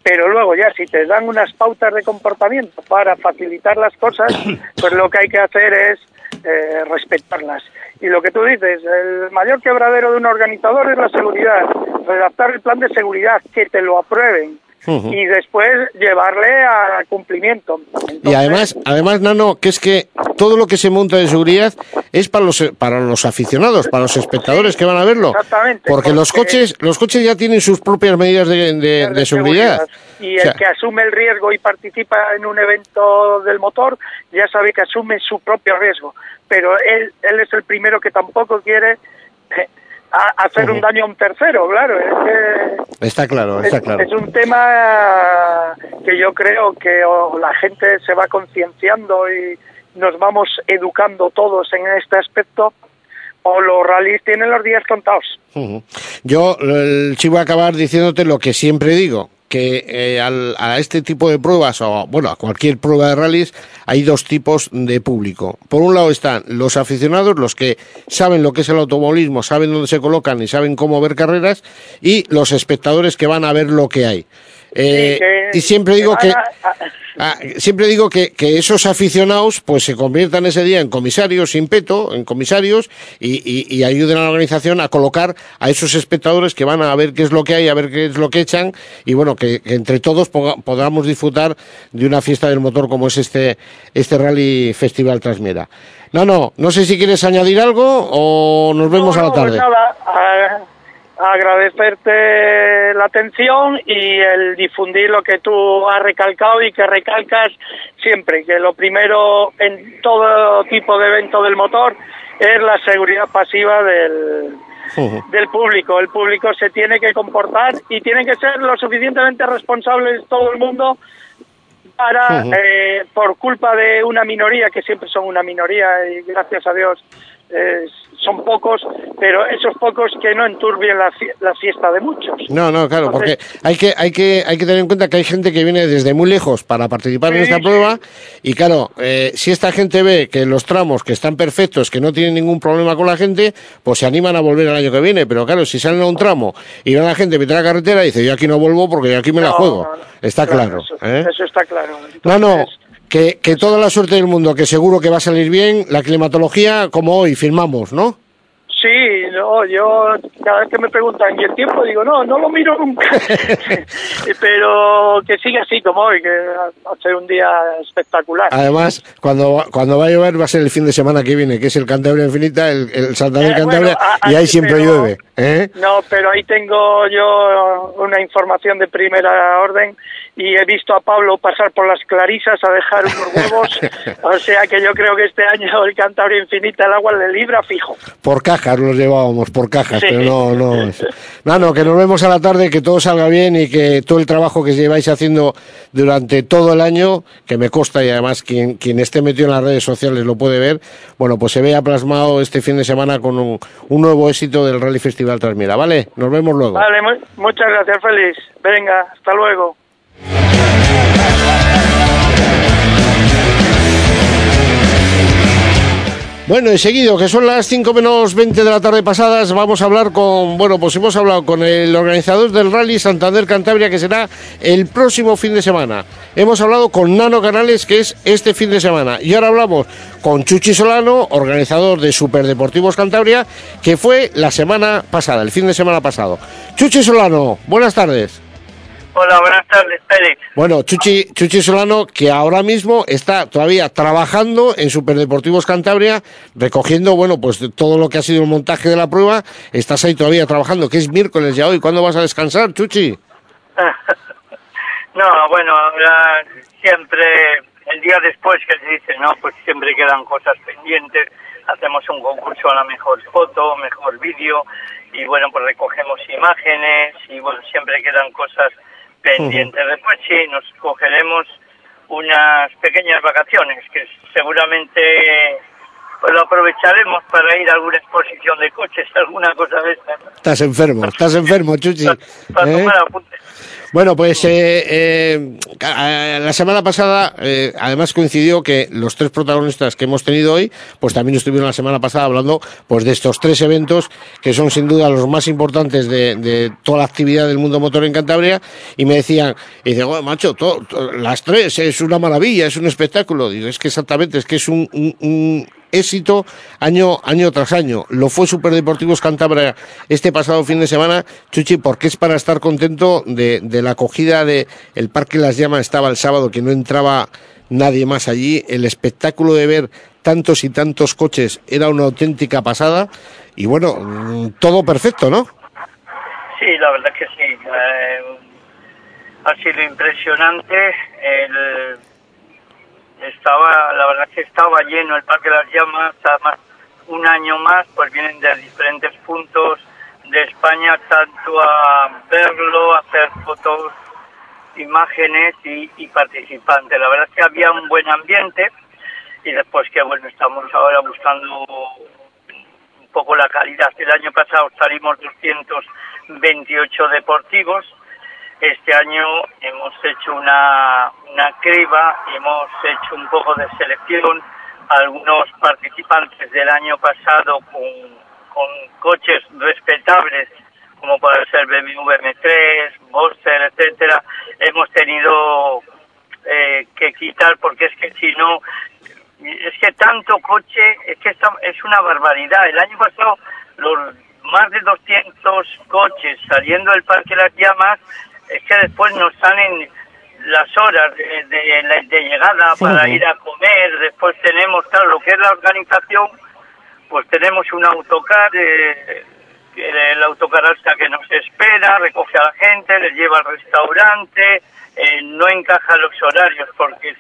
pero luego ya si te dan unas pautas de comportamiento para facilitar las cosas, pues lo que hay que hacer es eh, respetarlas. Y lo que tú dices, el mayor quebradero de un organizador es la seguridad, redactar el plan de seguridad, que te lo aprueben, y después llevarle a cumplimiento. y además, además, Nano, que es que todo lo que se monta de seguridad es para los para los aficionados, para los espectadores que van a verlo. Exactamente. Porque, los coches los coches ya tienen sus propias medidas de, seguridad. Y el que asume el riesgo y participa en un evento del motor ya sabe que asume su propio riesgo. Pero él, él es el primero que tampoco quiere eh, hacer un daño a un tercero, claro. está claro, está claro. Es un tema que yo creo que la gente se va concienciando y nos vamos educando todos en este aspecto o los rallies tienen los días contados. Yo sí voy a acabar diciéndote lo que siempre digo, que eh, a este tipo de pruebas, o bueno, a cualquier prueba de rallies, hay dos tipos de público. Por un lado están los aficionados, los que saben lo que es el automovilismo, saben dónde se colocan y saben cómo ver carreras, y los espectadores que van a ver lo que hay. Eh, y siempre digo que Ah, siempre digo que, que, esos aficionados pues se conviertan ese día en comisarios sin peto, en comisarios, y, y, ayuden a la organización a colocar a esos espectadores que van a ver qué es lo que hay, a ver qué es lo que echan, y bueno, que, entre todos podamos disfrutar de una fiesta del motor como es este, este Rally Festival Transmiera. No, no, no sé si quieres añadir algo o nos vemos a la pues tarde agradecerte la atención y el difundir lo que tú has recalcado y que recalcas siempre, que lo primero en todo tipo de evento del motor es la seguridad pasiva del, del público. El público se tiene que comportar y tiene que ser lo suficientemente responsables todo el mundo para, eh, por culpa de una minoría, que siempre son una minoría y gracias a Dios son pocos, pero esos pocos que no enturbien la, la fiesta de muchos. No, no, claro, porque hay que, hay, que, hay que tener en cuenta que hay gente que viene desde muy lejos para participar en esta prueba y claro, eh, si esta gente ve que los tramos que están perfectos, que no tienen ningún problema con la gente, pues se animan a volver el año que viene, pero claro, si salen a un tramo y ven a la gente meter la carretera, dice yo aquí no vuelvo porque yo aquí me la juego. está claro. ¿eh? Eso, está claro. no, no que, que toda la suerte del mundo, que seguro que va a salir bien, la climatología como hoy, firmamos, ¿no? Sí, no, yo cada vez que me preguntan y el tiempo digo, no, no lo miro nunca. Pero que siga así como hoy, que va a ser un día espectacular. Además, cuando, cuando va a llover va a ser el fin de semana que viene, que es el Cantabria Infinita, el, el Santander eh, Cantabria, y ahí siempre llueve. ¿Eh? No, pero ahí tengo yo una información de primera orden y he visto a Pablo pasar por las clarisas a dejar unos huevos, o sea que yo creo que este año el Cantabria Infinita el agua le libra fijo. Por cajas los llevábamos, por cajas, pero no, no. No, no, que nos vemos a la tarde, que todo salga bien y que todo el trabajo que lleváis haciendo durante todo el año, que me consta y además quien, quien esté metido en las redes sociales lo puede ver, bueno, pues se vea plasmado este fin de semana con un, un nuevo éxito del Rally Festival Transmira, ¿vale? Nos vemos luego. Vale, muchas gracias, Félix. Venga, hasta luego. Bueno, y seguido, que son las 5 menos 20 de la tarde pasadas, vamos a hablar con, bueno, pues hemos hablado con el organizador del Rally Santander Cantabria, que será el próximo fin de semana. Hemos hablado con Nano Canales, que es este fin de semana. Y ahora hablamos con Chuchi Solano, organizador de Superdeportivos Cantabria, que fue la semana pasada, el fin de semana pasado. Chuchi Solano, buenas tardes. Hola, buenas tardes, Félix. Bueno, Chuchi, Chuchi Solano, que ahora mismo está todavía trabajando en Superdeportivos Cantabria, recogiendo, bueno, pues todo lo que ha sido el montaje de la prueba. Estás ahí todavía trabajando, que es miércoles ya hoy. ¿Cuándo vas a descansar, Chuchi? no, bueno, ahora siempre, el día después que se dice, ¿no? Pues siempre quedan cosas pendientes. Hacemos un concurso a la mejor foto, mejor vídeo, y bueno, pues recogemos imágenes, y bueno, siempre quedan cosas pendientes. Después sí, nos cogeremos unas pequeñas vacaciones que seguramente pues lo aprovecharemos para ir a alguna exposición de coches, alguna cosa de estas. Estás enfermo, estás enfermo, Chuchi. Para, ¿Eh? tomar apuntes. Bueno, pues eh, eh, la semana pasada, eh, además coincidió que los tres protagonistas que hemos tenido hoy, pues también estuvieron la semana pasada hablando, pues de estos tres eventos que son sin duda los más importantes de, de toda la actividad del mundo motor en Cantabria, y me decían, y "Joder, macho, to- to- las tres es una maravilla, es un espectáculo. Digo, es que exactamente, es que es un, un- un éxito año año tras año. Lo fue Superdeportivos Cantabria este pasado fin de semana, Chuchi, porque es para estar contento de, la acogida de el Parque Las Llamas estaba el sábado que no entraba nadie más allí, el espectáculo de ver tantos y tantos coches era una auténtica pasada y bueno, mm, todo perfecto, ¿no? Sí, la verdad que sí. Eh, ha sido impresionante. El, estaba, la verdad que estaba lleno el Parque de las Llamas. Además, un año más, pues vienen de diferentes puntos de España, tanto a verlo, a hacer fotos, imágenes y, y participantes. La verdad es que había un buen ambiente y después que bueno, estamos ahora buscando un poco la calidad. El año pasado salimos 228 deportivos. Este año hemos hecho una, una criba, hemos hecho un poco de selección. Algunos participantes del año pasado con, con coches respetables, como puede ser BMW M3, Boxer, etcétera, hemos tenido eh, que quitar porque es que si no es que tanto coche, es que esta- es una barbaridad. El año pasado, los más de 200 coches saliendo del Parque Las Llamas, es que después nos salen las horas de, de- de- llegada para ir a comer. Después tenemos, claro, lo que es la organización, pues tenemos un autocar, eh, el autocar hasta que nos espera, recoge a la gente, les lleva al restaurante, eh, no encaja los horarios porque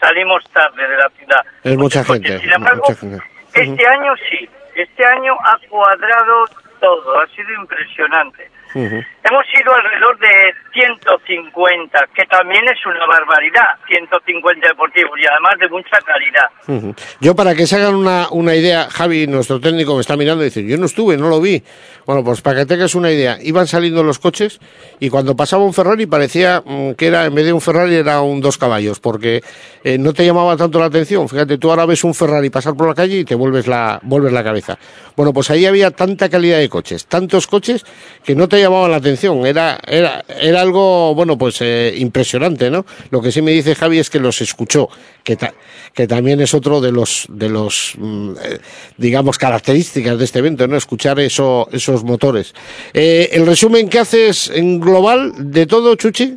salimos tarde de la ciudad. Es mucha coches. gente, Sin embargo, mucha gente. este año sí, este año ha cuadrado todo, ha sido impresionante. Hemos ido alrededor de 150, que también es una barbaridad, 150 deportivos y además de mucha calidad. Yo para que se hagan una, una idea, Javi, nuestro técnico me está mirando y dice, yo no estuve, no lo vi. Bueno, pues para que tengas una idea, iban saliendo los coches y cuando pasaba un Ferrari parecía mm, que era, en vez de un Ferrari era un dos caballos, porque eh, no te llamaba tanto la atención. Fíjate, tú ahora ves un Ferrari pasar por la calle y te vuelves la, vuelves la cabeza. Bueno, pues ahí había tanta calidad de coches, tantos coches que no te llamaban la atención. Era, era, era algo, bueno, pues eh, impresionante, ¿no? Lo que sí me dice Javi es que los escuchó, que, ta- que también es otro de los, de los, mm, eh, digamos, características de este evento, ¿no? Escuchar eso, esos motores. Eh, el resumen que haces en global de todo, Chuchi.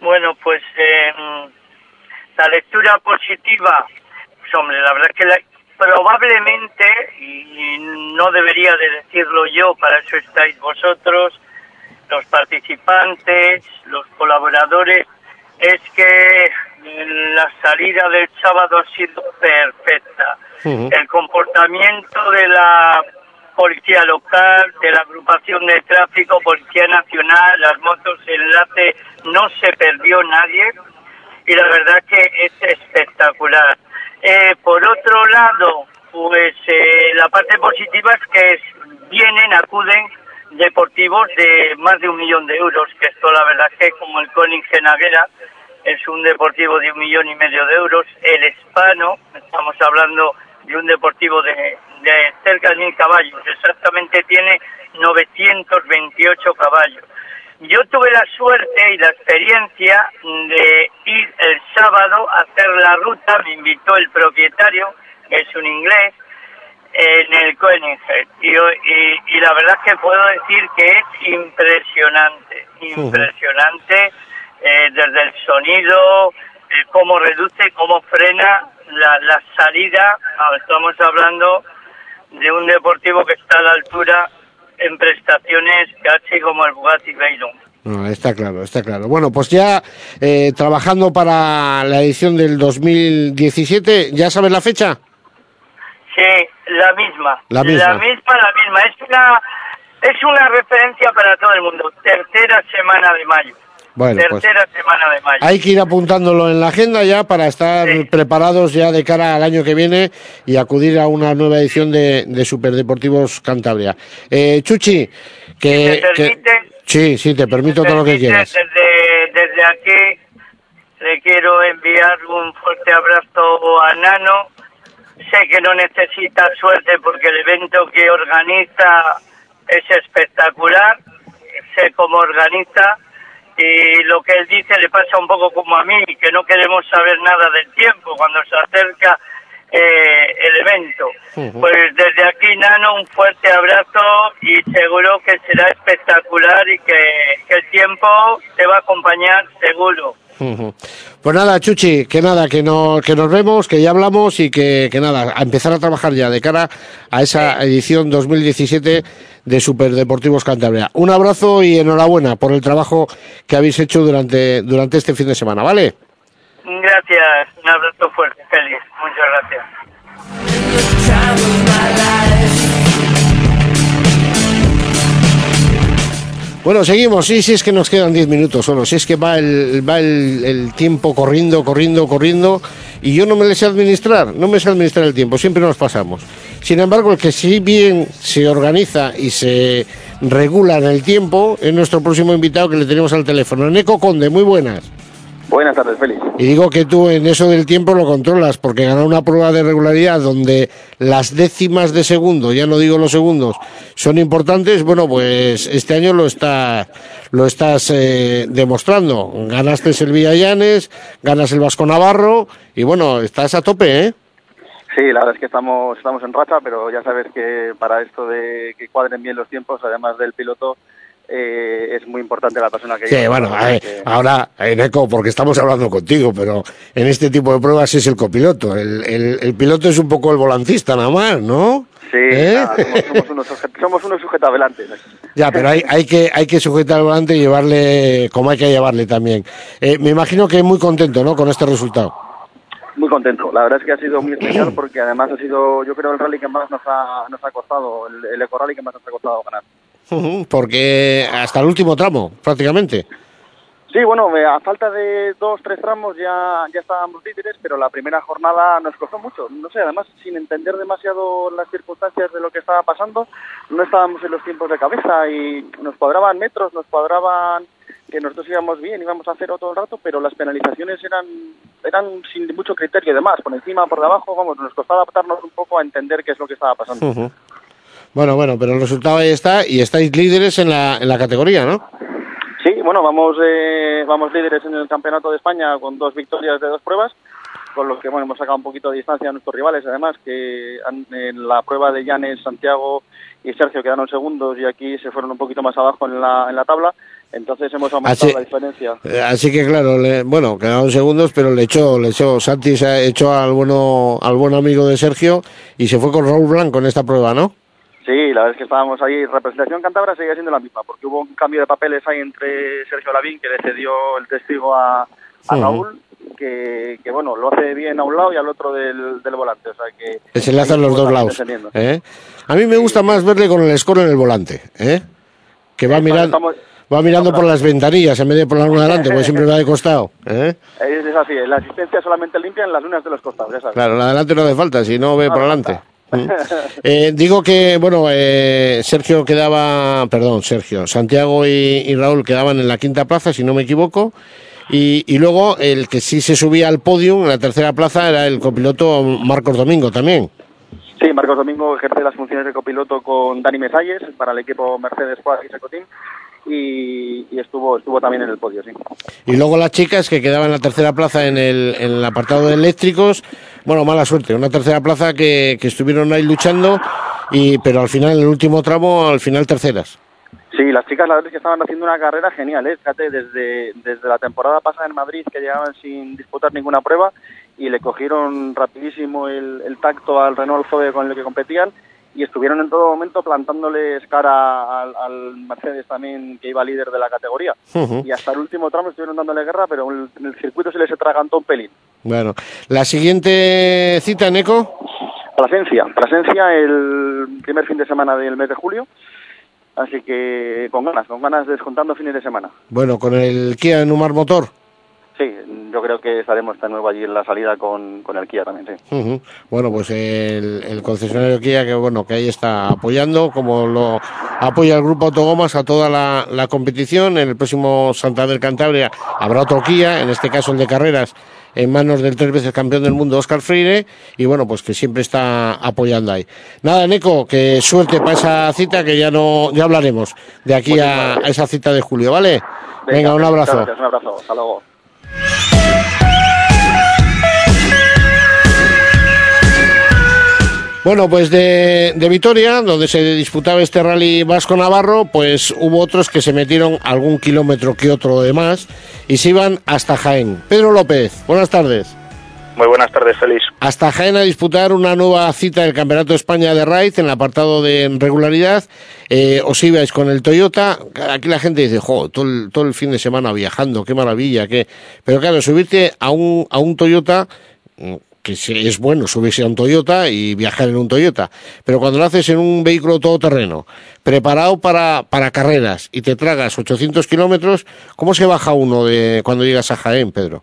Bueno, pues eh, la lectura positiva, pues hombre, la verdad es que la- probablemente, y no debería de decirlo yo, para eso estáis vosotros, los participantes, los colaboradores, es que la salida del sábado ha sido perfecta. El comportamiento de la policía local, de la agrupación de tráfico, policía nacional, las motos enlace, no se perdió nadie y la verdad que es espectacular. Eh, por otro lado, pues eh, la parte positiva es que es- vienen, acuden deportivos de más de un millón de euros, que esto la verdad que como el Koningen Aguera es un deportivo de un millón y medio de euros, el hispano, estamos hablando de un deportivo de, de cerca de mil caballos, exactamente tiene 928 caballos. Yo tuve la suerte y la experiencia de ir el sábado a hacer la ruta, me invitó el propietario, que es un inglés, en el Koenigsegg. Y, y, la verdad es que puedo decir que es impresionante, impresionante eh, desde el sonido, eh, cómo reduce, cómo frena la, la salida. Ah, estamos hablando de un deportivo que está a la altura en prestaciones casi como el Bugatti Veyron. está claro, está claro. Bueno, pues ya eh, trabajando para la edición del 2017, ¿ya sabes la fecha? Sí, la misma. La misma. La misma, la misma. Es una, es una referencia para todo el mundo. Tercera semana de mayo. Bueno, pues Tercera semana de mayo. hay que ir apuntándolo en la agenda ya para estar Sí. preparados ya de cara al año que viene y acudir a una nueva edición de, de Superdeportivos Cantabria. Eh, Chuchi, que, Si que- permite- sí, sí, te permito todo lo que quieras. Desde, desde aquí le quiero enviar un fuerte abrazo a Nano. Sé que no necesita suerte porque el evento que organiza es espectacular. Sé cómo organiza y lo que él dice le pasa un poco como a mí, que no queremos saber nada del tiempo cuando se acerca eh, el evento. Pues desde aquí, Nano, un fuerte abrazo y seguro que será espectacular y que, que el tiempo te va a acompañar seguro. Pues nada, Chuchi, que nada, que, no, que nos vemos, que ya hablamos y que, que nada, a empezar a trabajar ya de cara a esa edición 2017 de Superdeportivos Cantabria. Un abrazo y enhorabuena por el trabajo que habéis hecho durante, durante este fin de semana, ¿vale? Gracias, un abrazo fuerte, feliz. Muchas gracias. Bueno, seguimos, sí, sí, es que nos quedan 10 minutos solo, si es que va el, va el, el tiempo corriendo, corriendo, corriendo, y yo no me le sé administrar, no me sé administrar el tiempo, siempre nos pasamos. Sin embargo, el que sí bien se organiza y se regula en el tiempo es nuestro próximo invitado que le tenemos al teléfono. Neco Conde, muy buenas. Buenas tardes, Félix. Y digo que tú en eso del tiempo lo controlas, porque ganar una prueba de regularidad donde las décimas de segundo, ya no digo los segundos, son importantes, bueno, pues este año lo está lo estás eh, demostrando. Ganaste el Villallanes, ganas el Vasco Navarro y bueno, estás a tope, ¿eh? Sí, la verdad es que estamos, estamos en racha, pero ya sabes que para esto de que cuadren bien los tiempos, además del piloto, eh, es muy importante la persona que Sí, lleva. bueno, eh, que- ahora, eh, Neco, porque estamos hablando contigo, pero en este tipo de pruebas es el copiloto. El, el, el piloto es un poco el volantista nada más, ¿no? Sí, ¿Eh? nada, somos, somos unos, sujet- somos unos. Ya, pero hay, hay que hay que sujetar al volante y llevarle como hay que llevarle también. Eh, me imagino que muy contento, ¿no? Con este resultado. Muy contento. La verdad es que ha sido muy especial porque además ha sido, yo creo, el rally que más nos ha, nos ha costado, el, el eco rally que más nos ha costado ganar. Porque hasta el último tramo, prácticamente. Sí, bueno, a falta de dos, tres tramos ya, ya estábamos líderes, pero la primera jornada nos costó mucho. No sé, además, sin entender demasiado las circunstancias de lo que estaba pasando, no estábamos en los tiempos de cabeza y nos cuadraban metros, nos cuadraban que nosotros íbamos bien, íbamos a cero todo el rato, pero las penalizaciones eran eran sin mucho criterio y demás, por encima, por debajo, vamos, nos costaba adaptarnos un poco a entender qué es lo que estaba pasando. Bueno, bueno, pero el resultado ahí está y estáis líderes en la, en la categoría, ¿no? Sí, bueno, vamos eh, vamos líderes en el Campeonato de España con dos victorias de dos pruebas, con lo que bueno, hemos sacado un poquito de distancia a nuestros rivales, además, que han- en la prueba de Llanes, Santiago y Sergio quedaron segundos y aquí se fueron un poquito más abajo en la, en la tabla, entonces hemos aumentado Así- la diferencia. Eh, Así que claro, le- bueno, quedaron segundos, pero le echó, le echó, Santi se ha echó al bueno, al buen amigo de Sergio y se fue con Raúl Blanco en esta prueba, ¿no? Sí, la verdad es que estábamos ahí, representación cántabra sigue siendo la misma, porque hubo un cambio de papeles ahí entre Sergio Lavín, que le cedió el testigo a. Raúl, que, que bueno, lo hace bien a un lado y al otro del, del volante, o sea que... Se le hacen ahí los dos lados. ¿eh? A mí me gusta más verle con el score en el volante, ¿eh? Que va Sí, mirando, estamos- va mirando por las ventanillas en vez de por la luna delante, porque siempre va de costado, ¿eh? Es, así, la asistencia solamente limpia en las lunas de los costados, ya sabes. Claro, la de adelante no hace falta, si no ve No por hace adelante. Eh, digo que, bueno, eh, Sergio quedaba, perdón, Sergio, Santiago y, Raúl quedaban en la quinta plaza, si no me equivoco, y, y luego el que sí se subía al podio en la tercera plaza era el copiloto Marcos Domingo también. Sí, Marcos Domingo ejerce las funciones de copiloto con Dani Mesalles para el equipo Mercedes Squad y Secotín y, y, estuvo estuvo también en el podio, sí. Y luego las chicas que quedaban en la tercera plaza en el, en el apartado de eléctricos, bueno, mala suerte, una tercera plaza que, que estuvieron ahí luchando, y pero al final, en el último tramo, al final terceras. Sí, las chicas la verdad es que estaban haciendo una carrera genial, ¿eh? fíjate, desde, desde la temporada pasada en Madrid que llegaban sin disputar ninguna prueba y le cogieron rapidísimo el, el tacto al Renault Zoe con el que competían y estuvieron en todo momento plantándoles cara al, al Mercedes también que iba líder de la categoría Uh -huh. y hasta el último tramo estuvieron dándole guerra pero en el, en el circuito se les atragantó un pelín. Bueno, la siguiente cita, Neco. Plasencia, Plasencia el primer fin de semana del mes de julio Así que con ganas, con ganas descontando fines de semana. Bueno, con el Kia Numar Motor. Sí, yo creo que estaremos de nuevo allí en la salida con, con el Kia también, sí. Uh -huh. Bueno, pues el, el, concesionario Kia que bueno que ahí está apoyando, como lo apoya el grupo Autogomas a toda la, la competición. En el próximo Santander Cantabria habrá otro Kia, en este caso el de carreras, en manos del tres veces campeón del mundo Oscar Freire, y bueno, pues que siempre está apoyando ahí. Nada, Neco, que suerte para esa cita, que ya no, ya hablaremos de aquí a, a, esa cita de julio, ¿vale? Venga, Venga un abrazo. Gracias, un abrazo, hasta luego. Bueno, pues de, de, Vitoria, donde se disputaba este rally vasco-navarro, pues hubo otros que se metieron algún kilómetro que otro de más y se iban hasta Jaén. Pedro López, buenas tardes. Muy buenas tardes, Félix. Hasta Jaén a disputar una nueva cita del Campeonato de España de Raid en el apartado de regularidad. Eh, os ibais con el Toyota. Aquí la gente dice, jo, todo el, todo el fin de semana viajando, qué maravilla, qué. Pero claro, subirte a un, a un Toyota que es bueno subirse a un Toyota y viajar en un Toyota, pero cuando lo haces en un vehículo todoterreno, preparado para, para carreras y te tragas 800 kilómetros, ¿cómo se baja uno de cuando llegas a Jaén, Pedro?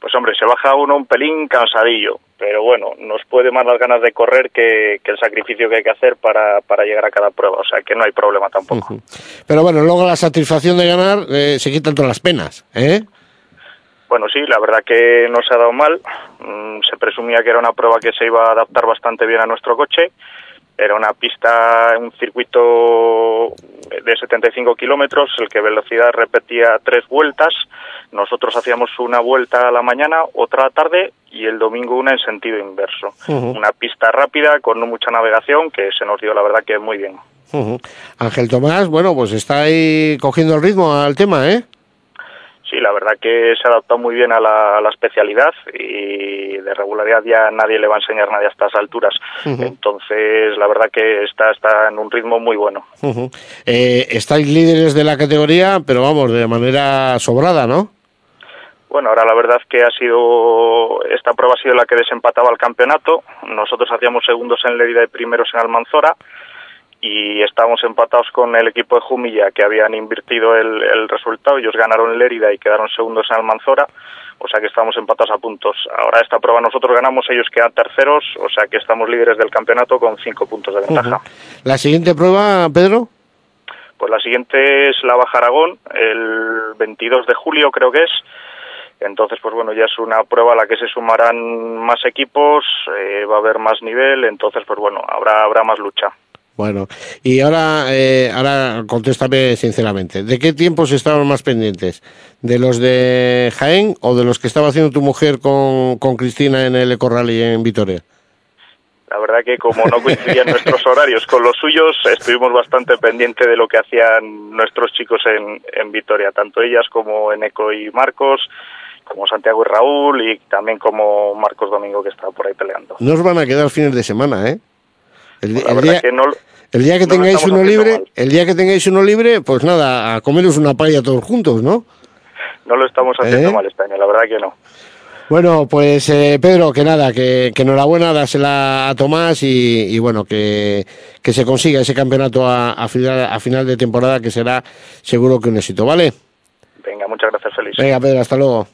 Pues hombre, se baja uno un pelín cansadillo, pero bueno, nos puede más las ganas de correr que, que el sacrificio que hay que hacer para, para, llegar a cada prueba, o sea que no hay problema tampoco. Uh -huh. Pero bueno, luego la satisfacción de ganar eh, se quitan todas las penas, ¿eh? Bueno, sí, la verdad que no se ha dado mal. Mm, se presumía que era una prueba que se iba a adaptar bastante bien a nuestro coche. Era una pista, un circuito de 75 kilómetros, el que velocidad repetía tres vueltas. Nosotros hacíamos una vuelta a la mañana, otra a la tarde y el domingo una en sentido inverso. Uh -huh. Una pista rápida, con no mucha navegación, que se nos dio la verdad que muy bien. Uh -huh. Ángel Tomás, bueno, pues está ahí cogiendo el ritmo al tema, ¿eh? Sí, la verdad que se adaptó muy bien a la, a la, especialidad y de regularidad ya nadie le va a enseñar nadie a estas alturas. Uh -huh. Entonces, la verdad que está, está en un ritmo muy bueno. Uh -huh. eh, estáis líderes de la categoría, pero vamos, de manera sobrada, ¿no? Bueno, ahora la verdad que ha sido, esta prueba ha sido la que desempataba el campeonato. Nosotros hacíamos segundos en Lerida y primeros en Almanzora y estábamos empatados con el equipo de Jumilla que habían invertido el, el resultado, ellos ganaron Lérida y quedaron segundos en Almanzora, o sea que estamos empatados a puntos. Ahora esta prueba nosotros ganamos, ellos quedan terceros, o sea que estamos líderes del campeonato con cinco puntos de ventaja. Uh -huh. ¿La siguiente prueba, Pedro? Pues la siguiente es la Baja Aragón, el 22 de julio creo que es, entonces, pues bueno, ya es una prueba a la que se sumarán más equipos, eh, va a haber más nivel, entonces, pues bueno, habrá, habrá más lucha. Bueno, y ahora, eh, ahora contéstame sinceramente, ¿de qué tiempos estaban más pendientes? ¿De los de Jaén o de los que estaba haciendo tu mujer con, con Cristina en el Ecorrally en Vitoria? La verdad que como no coincidían nuestros horarios con los suyos, estuvimos bastante pendientes de lo que hacían nuestros chicos en, en Vitoria, tanto ellas como Eneco y Marcos, como Santiago y Raúl y también como Marcos Domingo que está por ahí peleando. No os van a quedar fines de semana, ¿eh? El, el día, que no, el día que no tengáis uno libre, mal. el día que tengáis uno libre, pues nada, a comeros una paella todos juntos, ¿no? No lo estamos haciendo ¿Eh? mal este año, la verdad que no. Bueno, pues eh, Pedro, que nada, que, que enhorabuena, dásela a Tomás y, y bueno, que, que, se consiga ese campeonato a, a, final, a final de temporada que será seguro que un éxito, ¿vale? Venga, muchas gracias, Feliz. Venga, Pedro, hasta luego.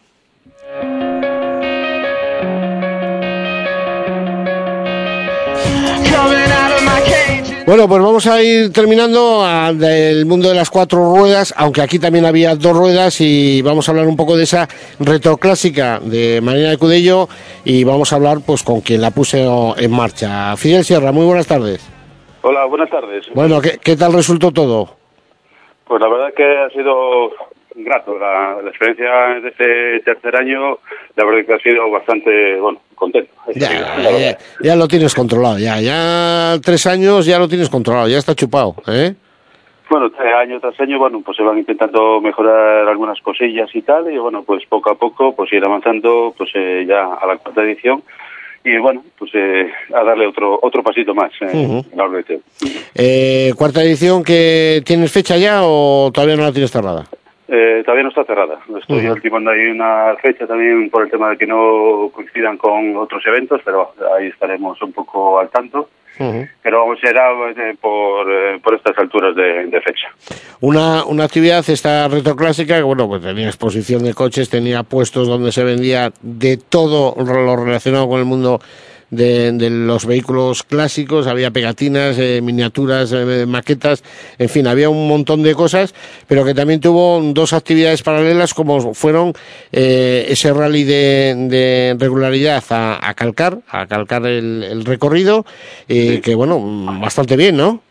Bueno, pues vamos a ir terminando del mundo de las cuatro ruedas, aunque aquí también había dos ruedas y vamos a hablar un poco de esa retroclásica de Marina de Cudello y vamos a hablar pues con quien la puso en marcha. Fidel Sierra, muy buenas tardes. Hola, buenas tardes. Bueno, ¿qué, qué tal resultó todo? Pues la verdad que ha sido grato. La, la experiencia de este tercer año, la verdad que ha sido bastante, bueno, contento. Ya, lo tienes controlado, ya, ya tres años ya lo tienes controlado, ya está chupado, ¿eh? Bueno, año tras año, bueno, pues se van intentando mejorar algunas cosillas y tal, y bueno, pues poco a poco, pues ir avanzando, pues eh, ya a la cuarta edición, y bueno, pues eh, a darle otro otro pasito más eh, en la organización. Eh, ¿Cuarta edición que tienes fecha ya o todavía no la tienes cerrada? Eh, todavía no está cerrada. Estoy ultimando ahí una fecha también por el tema de que no coincidan con otros eventos, pero ahí estaremos un poco al tanto. Pero vamos, será eh, por, eh, por estas alturas de, de fecha. Una, una actividad, esta retroclásica, que bueno, pues tenía exposición de coches, tenía puestos donde se vendía de todo lo relacionado con el mundo de, de los vehículos clásicos, había pegatinas, eh, miniaturas, eh, maquetas, en fin, había un montón de cosas, pero que también tuvo dos actividades paralelas como fueron eh, ese rally de, de regularidad a, a calcar, a calcar el, el recorrido, y que bueno, bastante bien, ¿no?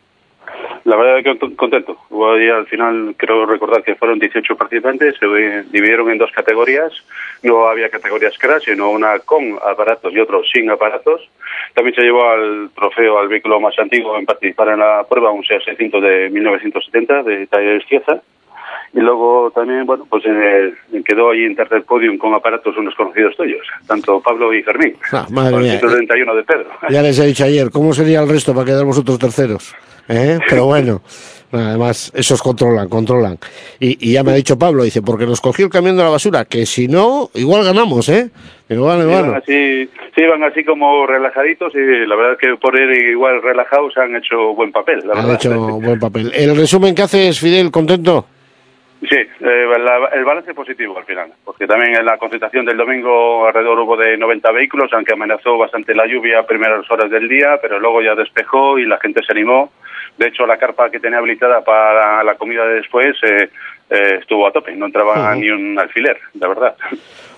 La verdad que cont- contento. Al final creo recordar que fueron 18 participantes, se dividieron en dos categorías. No había categorías crash, sino una con aparatos y otro sin aparatos. También se llevó al trofeo al vehículo más antiguo en participar en la prueba, un Seat 600 de 1970 de talla Cieza. Y luego también, bueno, pues eh, quedó ahí en tercer podium con aparatos unos conocidos tuyos, tanto Pablo y Fermín. Ah, madre mía. 131 de Pedro. Ya les he dicho ayer, ¿cómo sería el resto para quedar vosotros terceros? ¿Eh? Pero bueno, además, esos controlan, controlan. Y, y ya me ha dicho Pablo, dice, porque nos cogió el camión de la basura, que si no, igual ganamos, ¿eh? Bueno. así, sí, iban así como relajaditos y la verdad que por ir igual relajados han hecho buen papel, la Han verdad. hecho buen papel. ¿El resumen que haces, Fidel, contento? Sí, eh, la- el balance positivo al final, porque también en la concentración del domingo alrededor hubo de 90 vehículos, aunque amenazó bastante la lluvia a primeras horas del día, pero luego ya despejó y la gente se animó. De hecho, la carpa que tenía habilitada para la comida de después eh, eh, estuvo a tope, no entraba ni un alfiler, la verdad.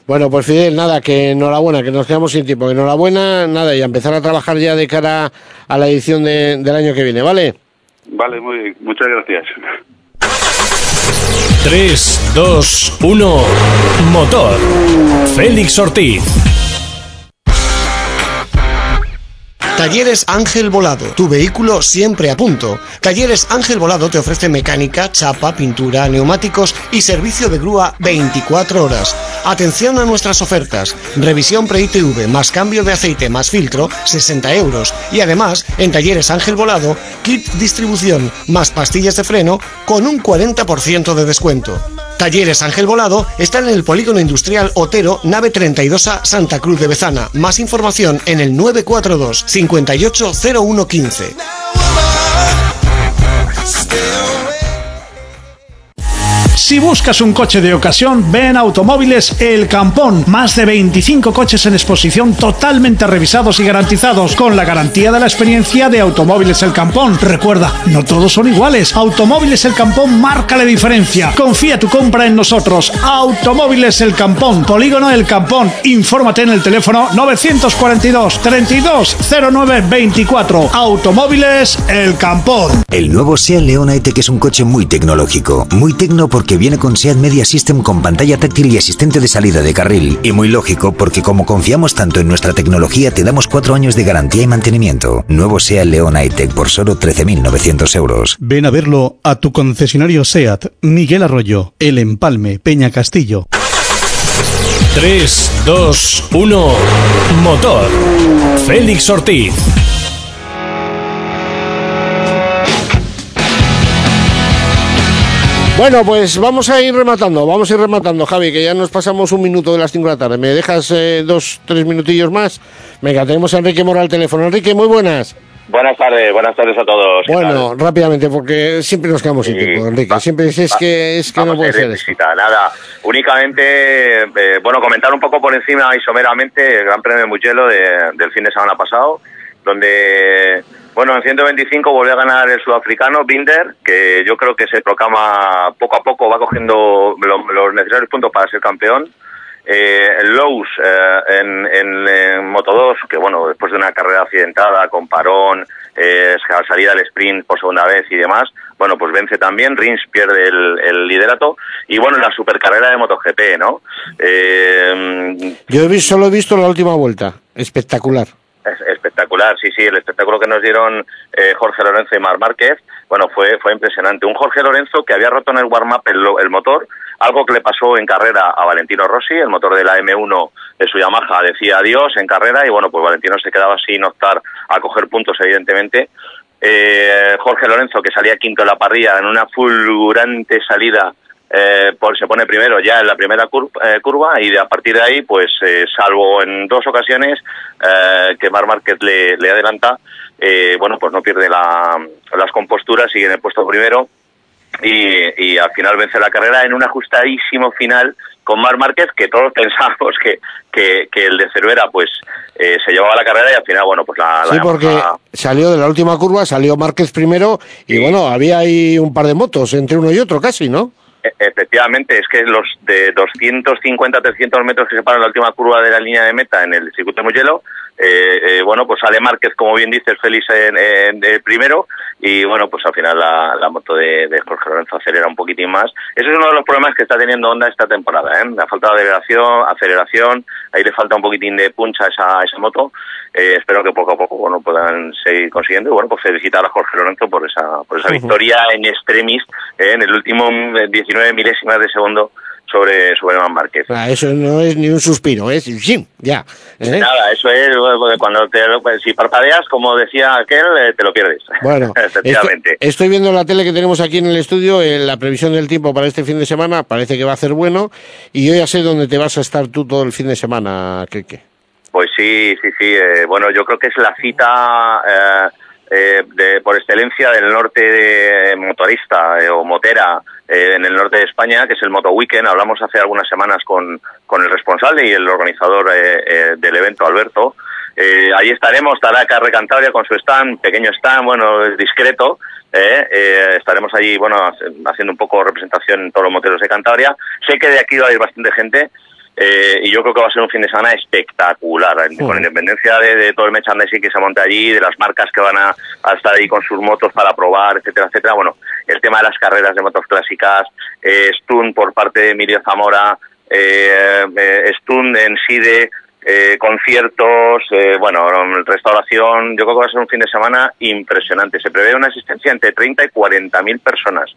Bueno, pues Fidel, nada, que enhorabuena, que nos quedamos sin tiempo. Enhorabuena, nada, y a empezar a trabajar ya de cara a la edición de- del año que viene, ¿vale? Vale, muy, muchas gracias. 3, 2, 1, motor. Félix Ortiz. Talleres Ángel Volado, tu vehículo siempre a punto. Talleres Ángel Volado te ofrece mecánica, chapa, pintura, neumáticos y servicio de grúa 24 horas. Atención a nuestras ofertas. Revisión pre-ITV más cambio de aceite más filtro, 60 euros. Y además, en Talleres Ángel Volado, kit distribución más pastillas de freno con un 40% de descuento. Talleres Ángel Volado está en el Polígono Industrial Otero, nave 32A, Santa Cruz de Bezana. Más información en el 942 580115. Si buscas un coche de ocasión, ven Automóviles El Campón. Más de 25 coches en exposición totalmente revisados y garantizados con la garantía de la experiencia de Automóviles El Campón. Recuerda, no todos son iguales. Automóviles El Campón marca la diferencia. Confía tu compra en nosotros. Automóviles El Campón. Polígono El Campón. Infórmate en el teléfono 942 32 09 24. Automóviles El Campón. El nuevo SEAT León E-Tech es un coche muy tecnológico, muy tecno porque viene con SEAT Media System con pantalla táctil y asistente de salida de carril, y muy lógico porque como confiamos tanto en nuestra tecnología te damos cuatro años de garantía y mantenimiento. Nuevo SEAT León E-Tech por solo 13.900 euros. Ven a verlo a tu concesionario SEAT, Miguel Arroyo, El Empalme, Peña Castillo. 3, 2, 1, motor. Félix Ortiz. Bueno, pues vamos a ir rematando, vamos a ir rematando, Javi, que ya nos pasamos un minuto de las 5 de la tarde. ¿Me dejas eh, dos, tres minutillos más? Venga, tenemos a Enrique Mora al teléfono. Enrique, muy buenas. Buenas tardes, buenas tardes a todos. ¿qué Bueno, rápidamente, porque siempre nos quedamos sin tiempo, Enrique. va- Siempre es, es va- que, es que no puede ser eso. nada. Únicamente, eh, bueno, comentar un poco por encima y someramente el Gran Premio de Mugello de- del fin de semana pasado, donde Bueno, en 125 volvió a ganar el sudafricano Binder, que yo creo que se proclama poco a poco, va cogiendo lo- los necesarios puntos para ser campeón. Eh, Lowe's eh, en, en, Moto 2, que bueno, después de una carrera accidentada con parón, eh, salida del sprint por segunda vez y demás, bueno, pues vence también, Rins pierde el, liderato y bueno, en la supercarrera de MotoGP, ¿no? Eh, Yo he solo he visto la última vuelta. Espectacular. Es- espectacular, sí, sí, el espectáculo que nos dieron eh, Jorge Lorenzo y Mar Márquez, bueno, fue, fue impresionante. Un Jorge Lorenzo que había roto en el warm-up el, el motor, algo que le pasó en carrera a Valentino Rossi, el motor de la M1 de su Yamaha decía adiós en carrera y bueno, pues Valentino se quedaba sin optar a coger puntos, evidentemente. Eh, Jorge Lorenzo, que salía quinto en la parrilla en una fulgurante salida eh, por, se pone primero ya en la primera cur- eh, curva y de, a partir de ahí, pues eh, salvo en dos ocasiones eh, que Mar Márquez le, le adelanta, eh, bueno, pues no pierde la- las composturas, sigue en el puesto primero y, y al final vence la carrera en un ajustadísimo final con Mar Márquez que todos pensábamos que, que, que el de Cervera pues eh, se llevaba la carrera y al final, bueno, pues la, la Sí, porque salió de la última curva, salió Márquez primero y bueno, había ahí un par de motos entre uno y otro casi, ¿no? Efectivamente, es que los de 250 300 metros que separan la última curva de la línea de meta en el circuito de Mugello, eh, eh, bueno, pues sale Márquez, como bien dice el Félix, en, en- de primero y bueno, pues al final la, la moto de, de Jorge Lorenzo acelera un poquitín más. Ese es uno de los problemas que está teniendo Honda esta temporada, ¿eh? La falta de aceleración, aceleración, ahí le falta un poquitín de puncha a esa, a esa moto. Eh, espero que poco a poco bueno, puedan seguir consiguiendo y bueno, pues felicitar a Jorge Lorenzo por esa, por esa victoria en extremis eh, en el último mm, 19 milésimas de segundo sobre, sobre Iván Márquez. Ah, eso no es ni un suspiro, es ¡zim! ya. ¿eh? Nada, eso es bueno, cuando te, pues, si parpadeas, como decía aquel, eh, te lo pierdes. Bueno, efectivamente. Estoy, estoy viendo la tele que tenemos aquí en el estudio, eh, la previsión del tiempo para este fin de semana, parece que va a ser bueno, y yo ya sé dónde te vas a estar tú todo el fin de semana, Keke. Pues sí, sí, sí. eh, bueno, yo creo que es la cita eh, eh, de, por excelencia del norte de motorista eh, o motera eh, en el norte de España, que es el Moto Weekend. Hablamos hace algunas semanas con, con el responsable y el organizador eh, eh, del evento, Alberto. Eh, ahí estaremos, estará Carre Cantabria con su stand, pequeño stand, bueno, discreto. eh, eh, estaremos allí, bueno, haciendo un poco representación en todos los moteros de Cantabria. Sé que de aquí va a ir bastante gente. Eh, y yo creo que va a ser un fin de semana espectacular, con independencia de, de todo el merchandising que se monta allí, de las marcas que van a, a estar ahí con sus motos para probar, etcétera, etcétera. Bueno, el tema de las carreras de motos clásicas, eh, Stun por parte de Emilio Zamora, eh, eh, Stun en SIDE, eh, conciertos, eh, bueno, restauración. Yo creo que va a ser un fin de semana impresionante. Se prevé una asistencia entre 30 y 40 mil personas.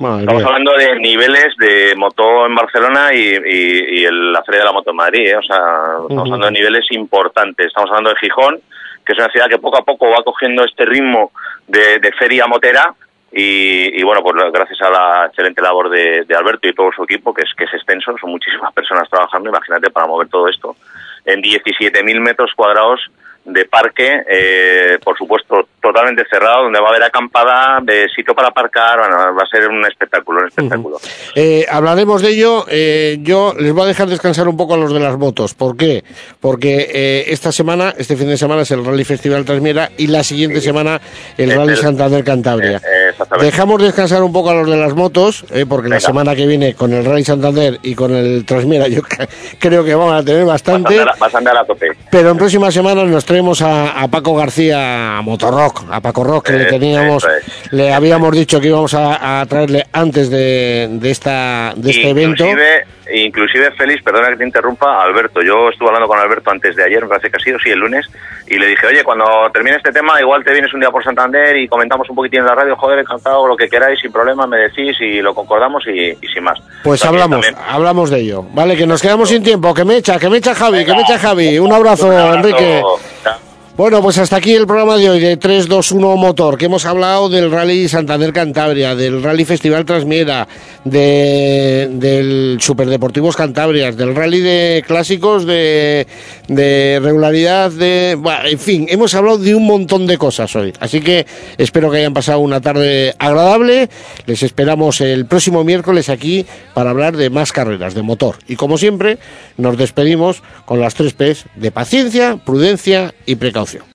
Madre Estamos hablando de niveles de moto en Barcelona y, y- y el- la Feria de la Moto en Madrid, ¿eh? o sea, estamos hablando de niveles importantes. Estamos hablando de Gijón, que es una ciudad que poco a poco va cogiendo este ritmo de, de feria motera y, y, bueno, pues gracias a la excelente labor de, de Alberto y todo su equipo, que es, que es extenso, son muchísimas personas trabajando, imagínate, para mover todo esto, en 17.000 metros cuadrados de parque, eh, por supuesto, totalmente cerrado, donde va a haber acampada, de sitio para aparcar, bueno, va a ser un espectáculo, un espectáculo. Eh, hablaremos de ello. eh, yo les voy a dejar descansar un poco a los de las motos. ¿Por qué? Porque eh, esta semana, este fin de semana es el Rally Festival Transmiera y la siguiente semana el Rally el- Santander Cantabria. Exactamente. Dejamos descansar un poco a los de las motos, eh, porque la semana que viene con el Rally Santander y con el Transmiera yo creo que vamos a tener Vas a, bastante. andar, vas a andar a tope. Pero en próximas semanas nos traemos a, a Paco García a Motorrock, a Paco Rock, que le teníamos, le habíamos dicho que íbamos a, a traerle antes de, de esta de este evento. Inclusive, inclusive Félix, perdona que te interrumpa, Alberto, yo estuve hablando con Alberto antes de ayer, me parece que ha sido, sí, el lunes, y le dije, oye, cuando termine este tema, igual te vienes un día por Santander y comentamos un poquitín en la radio, joder, encantado, lo que queráis, sin problema, me decís y lo concordamos y, y sin más. Pues También- hablamos, también- hablamos de ello. Vale, que nos quedamos sin tiempo. Que me echa, que me echa Javi, que me echa Javi. Un abrazo, Un abrazo. Enrique. Bueno, pues hasta aquí el programa de hoy de 321 Motor, que hemos hablado del Rally Santander Cantabria, del Rally Festival Transmiera, de, del Superdeportivos Cantabrias, del Rally de Clásicos, de, regularidad, de... en fin, hemos hablado de un montón de cosas hoy. Así que espero que hayan pasado una tarde agradable. Les esperamos el próximo miércoles aquí para hablar de más carreras de motor. Y como siempre, nos despedimos con las tres P's de paciencia, prudencia y precaución. Calcio.